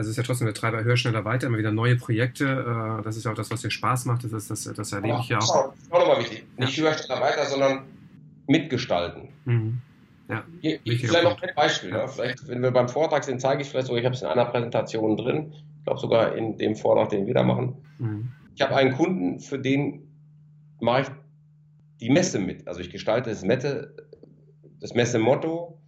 das ist ja trotzdem der Treiber höher, schneller, weiter, immer wieder neue Projekte. Äh, das ist ja auch das, was dir Spaß macht. Das, ist, das, das erlebe ich ja auch. Auch nochmal wichtig. Nicht höher, schneller, weiter, sondern mitgestalten. Mhm. Ja, Hier, vielleicht noch ein Beispiel. Ja. Vielleicht, wenn wir beim Vortrag sind, zeige ich vielleicht sogar, ich habe es in einer Präsentation drin. Ich glaube sogar in dem Vortrag, den wir da machen. Mhm. Ich habe einen Kunden, für den mache ich die Messe mit. Also ich gestalte das, Mette, das Messemotto,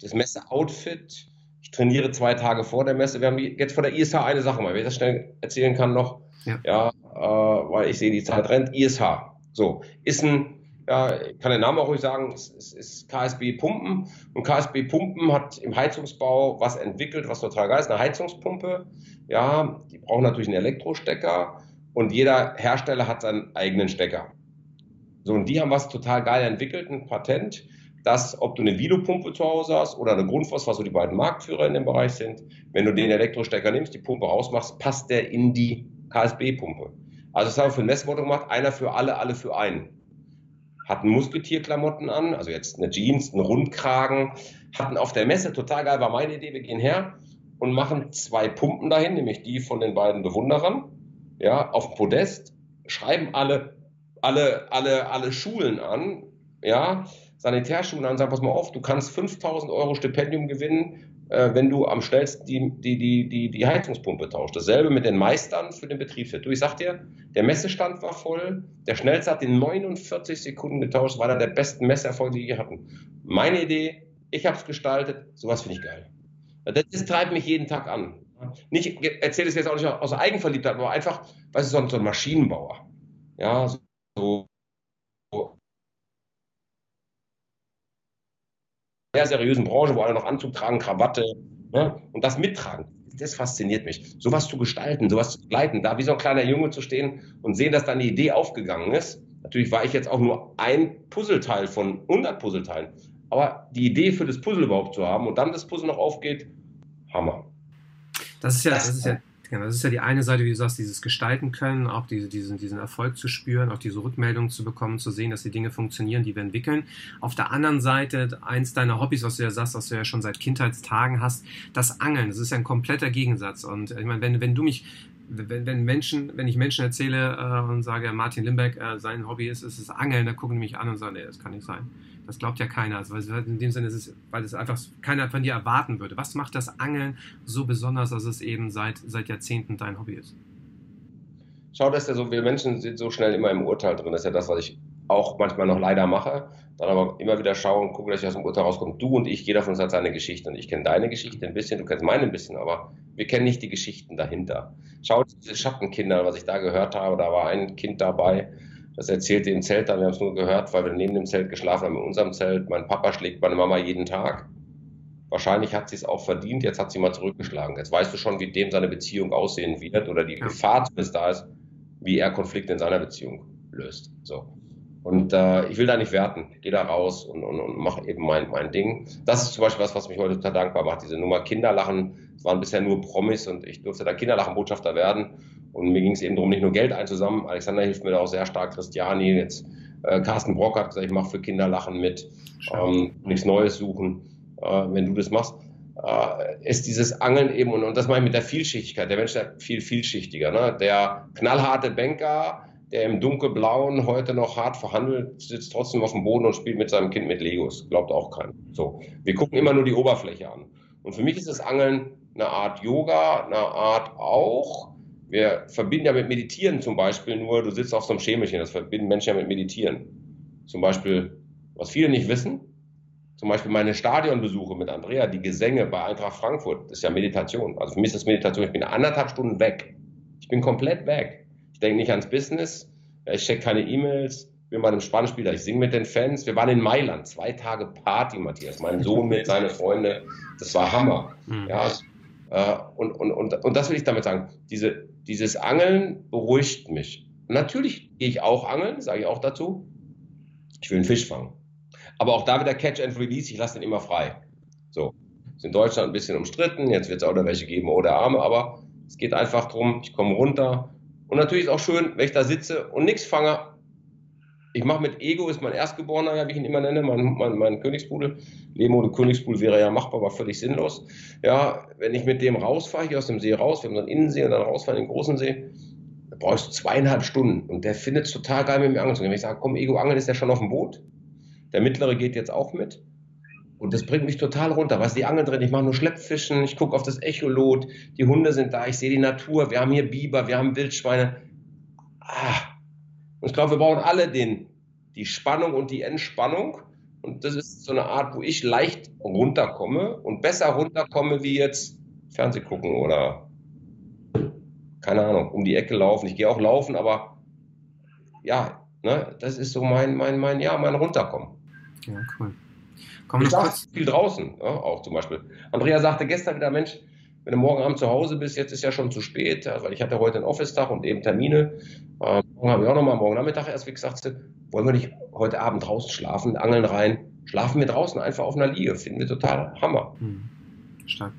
das Messe-Outfit. Ich trainiere zwei Tage vor der Messe. Wir haben jetzt vor der ISH eine Sache mal, wenn ich das schnell erzählen kann noch. Ja, ja äh, weil ich sehe, die Zeit rennt. ISH. So, ist ein ja, ich kann den Namen auch ruhig sagen, es, es ist KSB Pumpen. Und KSB Pumpen hat im Heizungsbau was entwickelt, was total geil ist, eine Heizungspumpe. Ja, die brauchen natürlich einen Elektrostecker und jeder Hersteller hat seinen eigenen Stecker. So, und die haben was total geil entwickelt, ein Patent, dass, ob du eine Vilo-Pumpe zu Hause hast oder eine Grundfos, was so die beiden Marktführer in dem Bereich sind, wenn du den Elektrostecker nimmst, die Pumpe rausmachst, passt der in die KSB-Pumpe. Also das haben wir für ein Messmotto gemacht, einer für alle, alle für einen hatten Musketierklamotten an, also jetzt eine Jeans, einen Rundkragen, hatten auf der Messe, total geil war meine Idee, wir gehen her und machen zwei Pumpen dahin, nämlich die von den beiden Bewunderern, ja, auf Podest, schreiben alle, alle, alle, alle Schulen an, ja, Sanitärschulen an, sagen, pass mal auf, du kannst 5000 Euro Stipendium gewinnen, äh, wenn du am schnellsten die, die, die, die, die Heizungspumpe tauscht. Dasselbe mit den Meistern für den Betriebswirt. Du, ich sag dir, der Messestand war voll, der schnellste hat in 49 Sekunden getauscht, war einer der besten Messerfolge, die wir hatten. Meine Idee, ich habe es gestaltet, sowas finde ich geil. Das, das, treibt mich jeden Tag an. Nicht, ich erzähle es jetzt auch nicht aus Eigenverliebtheit, aber einfach, weißt du, so ein Maschinenbauer. Ja, so sehr seriösen Branche, wo alle noch Anzug tragen, Krawatte ne? und das mittragen. Das fasziniert mich. Sowas zu gestalten, sowas zu begleiten, da wie so ein kleiner Junge zu stehen und sehen, dass da eine Idee aufgegangen ist. Natürlich war ich jetzt auch nur ein Puzzleteil von 100 Puzzleteilen. Aber die Idee für das Puzzle überhaupt zu haben und dann das Puzzle noch aufgeht, Hammer. Das ist ja, das ist ja Genau, das ist ja die eine Seite, wie du sagst, dieses Gestalten können, auch diese, diesen, diesen Erfolg zu spüren, auch diese Rückmeldung zu bekommen, zu sehen, dass die Dinge funktionieren, die wir entwickeln. Auf der anderen Seite, eins deiner Hobbys, was du ja sagst, was du ja schon seit Kindheitstagen hast, das Angeln. Das ist ja ein kompletter Gegensatz. Und ich meine, wenn, wenn du mich wenn, wenn Menschen, wenn ich Menschen erzähle äh, und sage, Martin Limbeck, äh, sein Hobby ist, ist es Angeln, dann gucken die mich an und sagen, nee, das kann nicht sein. Das glaubt ja keiner. Also, weil in dem Sinne ist es, weil es einfach keiner von dir erwarten würde. Was macht das Angeln so besonders, dass es eben seit, seit Jahrzehnten dein Hobby ist? Schau, dass ja so, wir Menschen sind so schnell immer im Urteil drin. Das ist ja das, was ich auch manchmal noch leider mache. Dann aber immer wieder schaue und gucke, dass ich aus dem Urteil rauskomme. Du und ich, jeder von uns hat seine Geschichte. Und ich kenne deine Geschichte ein bisschen, du kennst meine ein bisschen, aber wir kennen nicht die Geschichten dahinter. Schau diese Schattenkinder, was ich da gehört habe. Da war ein Kind dabei, das erzählte im Zelt dann, wir haben es nur gehört, weil wir neben dem Zelt geschlafen haben, in unserem Zelt. Mein Papa schlägt meine Mama jeden Tag. Wahrscheinlich hat sie es auch verdient, jetzt hat sie mal zurückgeschlagen. Jetzt weißt du schon, wie dem seine Beziehung aussehen wird oder die ja. Gefahr zumindest da ist, wie er Konflikte in seiner Beziehung löst. So. Und äh, ich will da nicht werten. Ich gehe da raus und, und, und mache eben mein, mein Ding. Das ist zum Beispiel was, was mich heute total dankbar macht. Diese Nummer Kinderlachen. Es waren bisher nur Promis und ich durfte da Kinderlachenbotschafter werden. Und mir ging es eben darum, nicht nur Geld einzusammeln. Alexander hilft mir da auch sehr stark. Christiani, jetzt äh, Carsten Brock hat gesagt, ich mache für Kinderlachen mit. Ähm, nichts Neues suchen, äh, wenn du das machst. äh, ist dieses Angeln eben, und, und das meine ich mit der Vielschichtigkeit. Der Mensch ist viel vielschichtiger. Ne? Der knallharte Banker, der im dunkelblauen heute noch hart verhandelt, sitzt trotzdem auf dem Boden und spielt mit seinem Kind mit Legos. Glaubt auch keiner. So. Wir gucken immer nur die Oberfläche an. Und für mich ist das Angeln eine Art Yoga, eine Art auch. Wir verbinden ja mit Meditieren zum Beispiel nur, du sitzt auf so einem Schemelchen, das verbinden Menschen ja mit Meditieren. Zum Beispiel, was viele nicht wissen, zum Beispiel meine Stadionbesuche mit Andrea, die Gesänge bei Eintracht Frankfurt, das ist ja Meditation. Also für mich ist das Meditation, ich bin anderthalb Stunden weg. Ich bin komplett weg. Ich denke nicht ans Business, ich check keine E-Mails, bin bei einem Spannspieler, ich singe mit den Fans. Wir waren in Mailand, zwei Tage Party, Matthias. Mein Sohn mit seinen Freunden, das war Hammer. Mhm. Ja, äh, und, und, und, und das will ich damit sagen. Diese, dieses Angeln beruhigt mich. Natürlich gehe ich auch angeln, sage ich auch dazu. Ich will einen Fisch fangen. Aber auch da wieder Catch and Release, ich lasse den immer frei. So. Ist in Deutschland ein bisschen umstritten, jetzt wird es auch da welche geben oder Arme, aber es geht einfach darum, ich komme runter. Und natürlich ist auch schön, wenn ich da sitze und nichts fange. Ich mache mit Ego, ist mein Erstgeborener, ja, wie ich ihn immer nenne, mein, mein, mein Königspudel. Leben ohne Königspudel wäre ja machbar, aber völlig sinnlos. Ja, wenn ich mit dem rausfahre, hier aus dem See raus, wir haben so einen Innensee und dann rausfahre in den großen See, da brauchst du zweieinhalb Stunden. Und der findet es total geil, mit mir angeln zu. Wenn ich sage, komm, Ego, angeln ist der schon auf dem Boot. Der mittlere geht jetzt auch mit. Und das bringt mich total runter. Was die Angeln drin? Ich mache nur Schleppfischen, ich gucke auf das Echolot, die Hunde sind da, ich sehe die Natur, wir haben hier Biber, wir haben Wildschweine. Ah. Und ich glaube, wir brauchen alle den, die Spannung und die Entspannung. Und das ist so eine Art, wo ich leicht runterkomme und besser runterkomme wie jetzt Fernseh gucken oder keine Ahnung, um die Ecke laufen. Ich gehe auch laufen, aber ja, ne, das ist so mein, mein, mein, ja, mein Runterkommen. Ja, cool. Kommen ich kurz... viel draußen, ja, auch zum Beispiel. Andrea sagte gestern wieder, Mensch, wenn du morgen Abend zu Hause bist, jetzt ist ja schon zu spät, weil ich hatte heute einen Office-Tag und eben Termine. Morgen habe ich auch nochmal, morgen Nachmittag erst, wie gesagt, wollen wir nicht heute Abend draußen schlafen, angeln rein, schlafen wir draußen einfach auf einer Liege, finden wir total Hammer. Hm. Stark.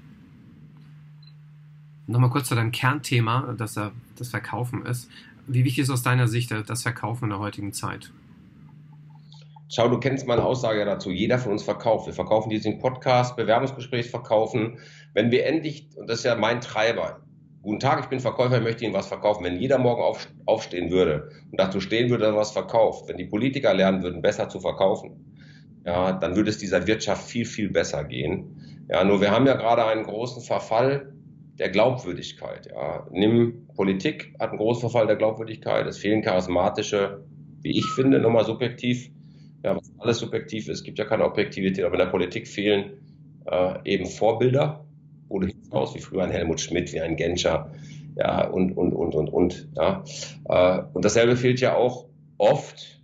Nochmal kurz zu deinem Kernthema, dass das Verkaufen ist. Wie wichtig ist aus deiner Sicht das Verkaufen in der heutigen Zeit? Schau, du kennst meine Aussage dazu. Jeder von uns verkauft. Wir verkaufen diesen Podcast, Bewerbungsgespräch verkaufen. Wenn wir endlich, und das ist ja mein Treiber, guten Tag, ich bin Verkäufer, ich möchte Ihnen was verkaufen. Wenn jeder morgen auf, aufstehen würde und dazu stehen würde, dass er was verkauft, wenn die Politiker lernen würden, besser zu verkaufen, ja, dann würde es dieser Wirtschaft viel, viel besser gehen. Ja, nur wir haben ja gerade einen großen Verfall der Glaubwürdigkeit. Ja. Nimm Politik, hat einen großen Verfall der Glaubwürdigkeit. Es fehlen charismatische, wie ich finde, nochmal subjektiv, ja, was alles subjektiv ist, gibt ja keine Objektivität, aber in der Politik fehlen äh, eben Vorbilder, wo hinaus wie früher ein Helmut Schmidt, wie ein Genscher, ja, und, und, und, und, und, ja. Äh, und dasselbe fehlt ja auch oft,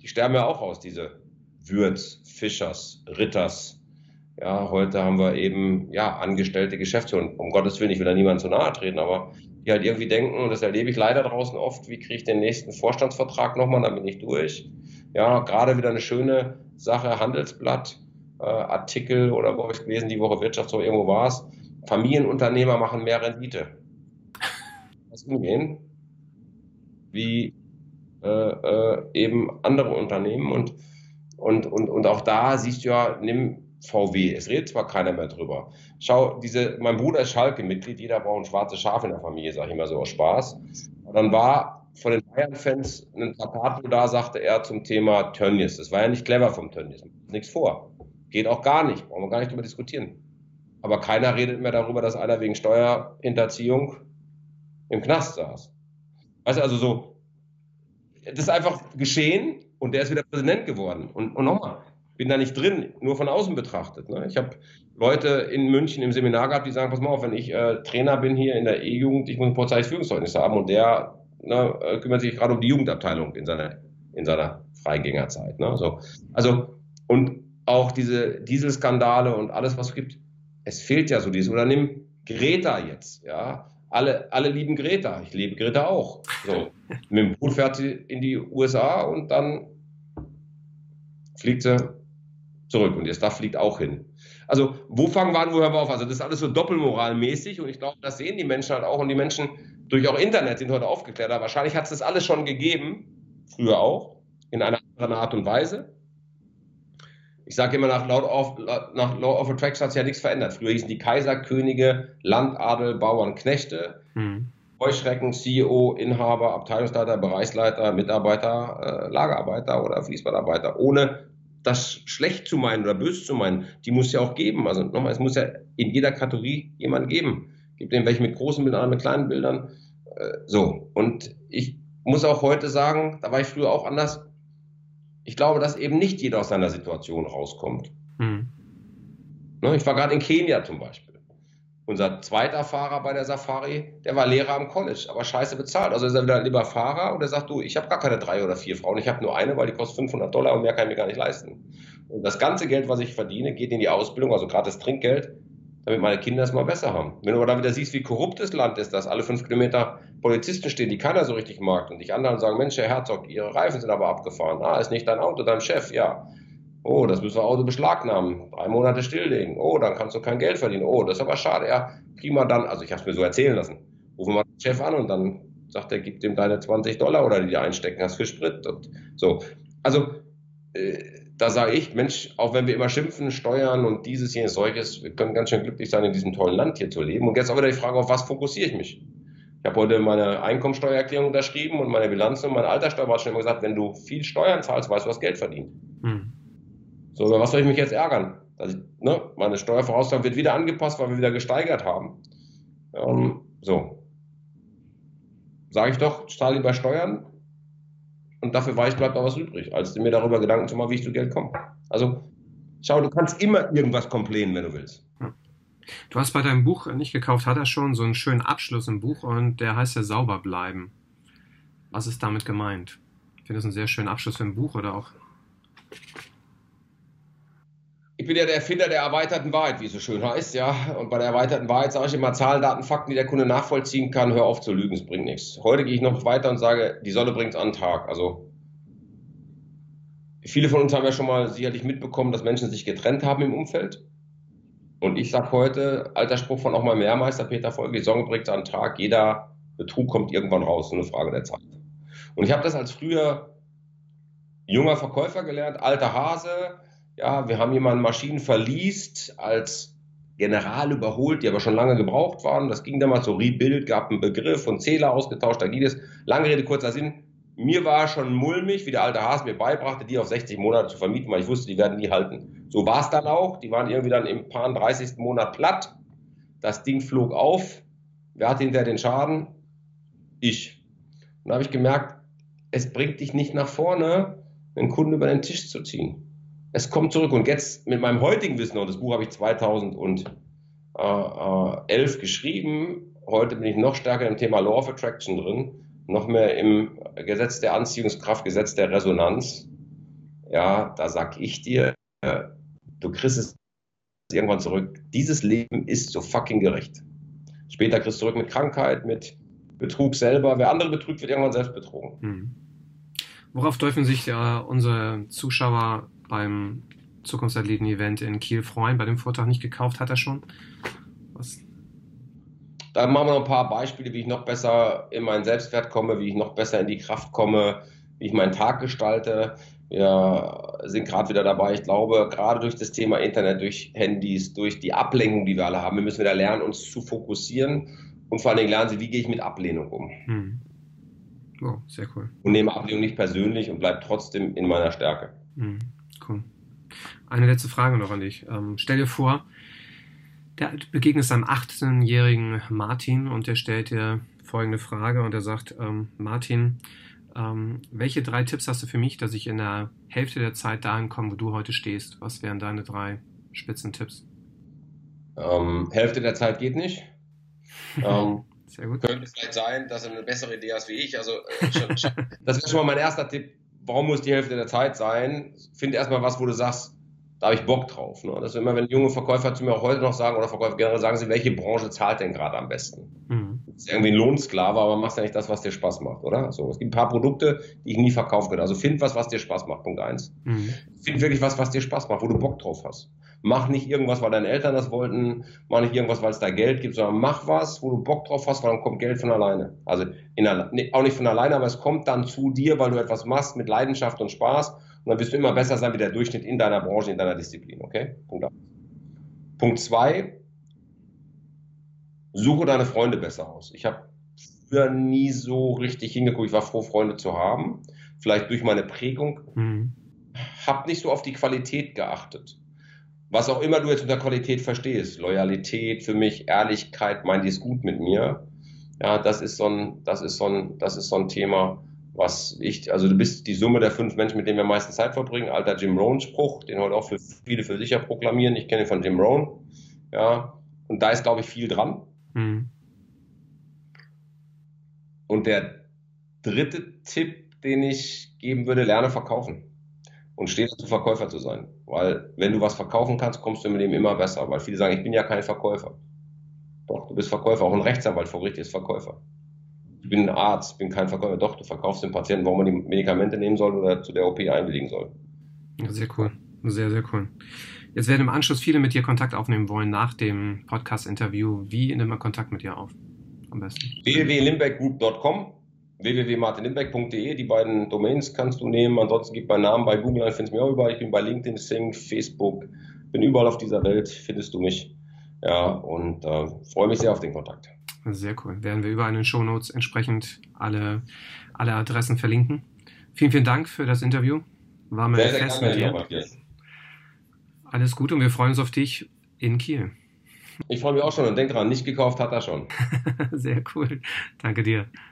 die sterben ja auch aus, diese Würz, Fischers, Ritters, ja, heute haben wir eben, ja, angestellte Geschäftsführer. Um Gottes Willen, ich will da niemand zu nahe treten, aber die halt irgendwie denken, und das erlebe ich leider draußen oft, wie kriege ich den nächsten Vorstandsvertrag nochmal, dann bin ich durch. Ja, gerade wieder eine schöne Sache, Handelsblatt, äh, Artikel oder wo habe ich gelesen, die Woche Wirtschaft, so irgendwo war es. Familienunternehmer machen mehr Rendite. Das umgehen, wie äh, äh, eben andere Unternehmen und, und, und, und auch da siehst du ja, nimm VW. Es redet zwar keiner mehr drüber. Schau, diese, mein Bruder ist Schalke-Mitglied, jeder braucht ein schwarzes Schaf in der Familie, sage ich immer so aus Spaß. Und dann war von den Bayern-Fans ein Plakat, da sagte er zum Thema Tönnies. Das war ja nicht clever vom Tönnies. Nichts vor. Geht auch gar nicht. Brauchen wir gar nicht drüber diskutieren. Aber keiner redet mehr darüber, dass einer wegen Steuerhinterziehung im Knast saß. Weißt du, also so, das ist einfach geschehen und der ist wieder Präsident geworden. Und, und nochmal, bin da nicht drin, nur von außen betrachtet. Ne? Ich habe Leute in München im Seminar gehabt, die sagen, pass mal auf, wenn ich äh, Trainer bin hier in der E-Jugend, ich muss ein Polizeiführungszeugnis haben und der ne, äh, kümmert sich gerade um die Jugendabteilung in seiner, in seiner Freigängerzeit. Ne? So. Also, und auch diese Dieselskandale und alles, was es gibt, es fehlt ja so dieses. Oder nimm Greta jetzt, ja. Alle, alle lieben Greta. Ich liebe Greta auch. So. Mit dem Boot fährt sie in die USA und dann fliegt sie zurück und ihr Staff fliegt auch hin. Also, wo fangen wir an, wo hören wir auf? Also, das ist alles so doppelmoralmäßig und ich glaube, das sehen die Menschen halt auch und die Menschen durch auch Internet sind heute aufgeklärt. Aber wahrscheinlich hat es das alles schon gegeben, früher auch, in einer anderen Art und Weise. Ich sage immer, nach Law of, nach Law of Attraction hat sich ja nichts verändert. Früher hießen die Kaiser, Könige, Landadel, Bauern, Knechte, mhm. Heuschrecken, CEO, Inhaber, Abteilungsleiter, Bereichsleiter, Mitarbeiter, äh, Lagerarbeiter oder Fließbandarbeiter, ohne das schlecht zu meinen oder böse zu meinen. Die muss ja auch geben. Also nochmal, es muss ja in jeder Kategorie jemand geben. Gibt den welche mit großen Bildern, mit kleinen Bildern. Äh, so. Und ich muss auch heute sagen, da war ich früher auch anders ich glaube, dass eben nicht jeder aus seiner Situation rauskommt. Mhm. Ich war gerade in Kenia zum Beispiel. Unser zweiter Fahrer bei der Safari, der war Lehrer am College, aber scheiße bezahlt. Also ist er wieder lieber Fahrer und er sagt, du, ich habe gar keine drei oder vier Frauen, ich habe nur eine, weil die kostet 500 Dollar und mehr kann ich mir gar nicht leisten. Und das ganze Geld, was ich verdiene, geht in die Ausbildung, also gerade das Trinkgeld, damit meine Kinder es mal besser haben. Wenn du aber dann wieder siehst, wie korrupt das Land ist, dass alle fünf Kilometer Polizisten stehen, die keiner so richtig mag und dich anderen sagen, Mensch, Herr Herzog, Ihre Reifen sind aber abgefahren. Ah, ist nicht dein Auto, dein Chef, ja. Oh, das müssen wir Auto beschlagnahmen, drei Monate stilllegen. Oh, dann kannst du kein Geld verdienen. Oh, das ist aber schade. Ja, prima dann, also ich habe es mir so erzählen lassen. Rufen wir den Chef an und dann sagt er, gib ihm deine 20 Dollar oder die dir einstecken hast für Sprit und so. Also, äh, da sage ich, Mensch, auch wenn wir immer schimpfen, steuern und dieses, jenes, solches, wir können ganz schön glücklich sein, in diesem tollen Land hier zu leben. Und jetzt auch wieder die Frage, auf was fokussiere ich mich? Ich habe heute meine Einkommensteuererklärung unterschrieben und meine Bilanz und meine Alterssteuer hat schon immer gesagt, wenn du viel Steuern zahlst, weißt du, was Geld verdient. Hm. So, über was soll ich mich jetzt ärgern? Ich, ne, meine Steuervorauszahlung wird wieder angepasst, weil wir wieder gesteigert haben. Ähm, so. Sage ich doch, zahle lieber Steuern, und dafür weiß, bleibt auch was übrig, als mir darüber Gedanken zu machen, wie ich zu Geld komme. Also, schau, du kannst immer irgendwas komplänen, wenn du willst. Du hast bei deinem Buch nicht gekauft, hat er schon so einen schönen Abschluss im Buch und der heißt ja sauber bleiben. Was ist damit gemeint? Ich finde das einen sehr schönen Abschluss für ein Buch oder auch ich bin ja der Erfinder der erweiterten Wahrheit, wie es so schön heißt, ja. Und bei der erweiterten Wahrheit sage ich immer Zahlen, Daten, Fakten, die der Kunde nachvollziehen kann. Hör auf zu lügen, es bringt nichts. Heute gehe ich noch weiter und sage, die Sonne bringt es an den Tag. Also viele von uns haben ja schon mal sicherlich mitbekommen, dass Menschen sich getrennt haben im Umfeld. Und ich sage heute, alter Spruch von auch mal Mehrmeister Peter Folge, die Sonne bringt es an den Tag. Jeder Betrug kommt irgendwann raus, so eine Frage der Zeit. Und ich habe das als früher junger Verkäufer gelernt, alter Hase, ja, wir haben jemanden Maschinen verliest, als General überholt, die aber schon lange gebraucht waren. Das ging damals so Rebuild, gab einen Begriff und Zähler ausgetauscht, da ging es. Lange Rede, kurzer Sinn. Mir war schon mulmig, wie der alte Haas mir beibrachte, die auf 60 Monate zu vermieten, weil ich wusste, die werden nie halten. So war es dann auch. Die waren irgendwie dann im paar 30. Monat platt. Das Ding flog auf. Wer hatte hinterher den Schaden? Ich. Und da habe ich gemerkt, es bringt dich nicht nach vorne, einen Kunden über den Tisch zu ziehen es kommt zurück. Und jetzt mit meinem heutigen Wissen, und das Buch habe ich 2011 geschrieben, heute bin ich noch stärker im Thema Law of Attraction drin, noch mehr im Gesetz der Anziehungskraft, Gesetz der Resonanz. Ja, da sag ich dir, du kriegst es irgendwann zurück. Dieses Leben ist so fucking gerecht. Später kriegst du zurück mit Krankheit, mit Betrug selber. Wer andere betrügt, wird irgendwann selbst betrogen. Hm. Worauf dürfen sich äh, unsere Zuschauer beim Zukunftsathleten-Event in Kiel freuen. Bei dem Vortrag nicht gekauft hat er schon. Was? Da machen wir noch ein paar Beispiele, wie ich noch besser in meinen Selbstwert komme, wie ich noch besser in die Kraft komme, wie ich meinen Tag gestalte. Wir sind gerade wieder dabei. Ich glaube, gerade durch das Thema Internet, durch Handys, durch die Ablenkung, die wir alle haben, wir müssen wieder lernen, uns zu fokussieren und vor allen Dingen lernen Sie, wie gehe ich mit Ablehnung um. Hm. Oh, sehr cool. Und nehme Ablehnung nicht persönlich und bleibe trotzdem in meiner Stärke. Hm. Cool. Eine letzte Frage noch an dich. Ähm, stell dir vor, der begegnest einem 18-jährigen Martin und der stellt dir folgende Frage und er sagt, ähm, Martin, ähm, welche drei Tipps hast du für mich, dass ich in der Hälfte der Zeit dahin komme, wo du heute stehst? Was wären deine drei Spitzentipps? Ähm, Hälfte der Zeit geht nicht. Ähm, Sehr gut. Könnte vielleicht sein, dass du eine bessere Idee hast wie ich. Also, äh, schon, das wäre schon mal mein erster Tipp warum muss die Hälfte der Zeit sein? Finde erstmal was, wo du sagst, da habe ich Bock drauf. Ne? Das ist immer, wenn junge Verkäufer zu mir auch heute noch sagen, oder Verkäufer generell sagen sie, welche Branche zahlt denn gerade am besten? Mhm. Ist irgendwie ein Lohnsklave, aber machst ja nicht das, was dir Spaß macht, oder? So, es gibt ein paar Produkte, die ich nie verkaufen könnte. Also find was, was dir Spaß macht, Punkt eins. Mhm. Find wirklich was, was dir Spaß macht, wo du Bock drauf hast. Mach nicht irgendwas, weil deine Eltern das wollten, mach nicht irgendwas, weil es da Geld gibt, sondern mach was, wo du Bock drauf hast, weil dann kommt Geld von alleine. Also in, auch nicht von alleine, aber es kommt dann zu dir, weil du etwas machst mit Leidenschaft und Spaß Und dann wirst du immer besser sein wie der Durchschnitt in deiner Branche, in deiner Disziplin. Okay? Punkt 1. Punkt 2. Suche deine Freunde besser aus. Ich habe früher nie so richtig hingeguckt. Ich war froh, Freunde zu haben. Vielleicht durch meine Prägung. Mhm. Hab nicht so auf die Qualität geachtet. Was auch immer du jetzt unter Qualität verstehst. Loyalität für mich, Ehrlichkeit, meint die es gut mit mir. Ja, das ist so ein, das ist so ein, das ist so ein Thema, was ich, also du bist die Summe der fünf Menschen, mit denen wir am meisten Zeit verbringen. Alter Jim Rohn-Spruch, den heute auch für viele für sicher proklamieren. Ich kenne ihn von Jim Rohn. Ja, und da ist, glaube ich, viel dran. Mhm. Und der dritte Tipp, den ich geben würde, lerne verkaufen. Und stehe dazu, Verkäufer zu sein. Weil, wenn du was verkaufen kannst, kommst du im Leben immer besser. Weil viele sagen, ich bin ja kein Verkäufer. Doch, du bist Verkäufer. Auch ein Rechtsanwalt vor Gericht ist Verkäufer. Ich bin ein Arzt, bin kein Verkäufer. Doch, du verkaufst dem Patienten, warum man die Medikamente nehmen soll oder zu der OP einwilligen soll. Sehr cool. Sehr, sehr cool. Jetzt werden im Anschluss viele mit dir Kontakt aufnehmen wollen nach dem Podcast-Interview. Wie nimmt man Kontakt mit dir auf? Am besten. www.limbeckgroup.com www.martinlimbeck.de, die beiden Domains kannst du nehmen. Ansonsten gib meinen Namen bei Google ein, findest du mich auch überall. Ich bin bei LinkedIn, Sing, Facebook, bin überall auf dieser Welt, findest du mich. Ja, und äh, freue mich sehr auf den Kontakt. Sehr cool. Werden wir überall in den Show Notes entsprechend alle, alle Adressen verlinken. Vielen, vielen Dank für das Interview. War mir sehr, fest mit dir. Alles gut und wir freuen uns auf dich in Kiel. Ich freue mich auch schon und denk dran, nicht gekauft hat er schon. sehr cool. Danke dir.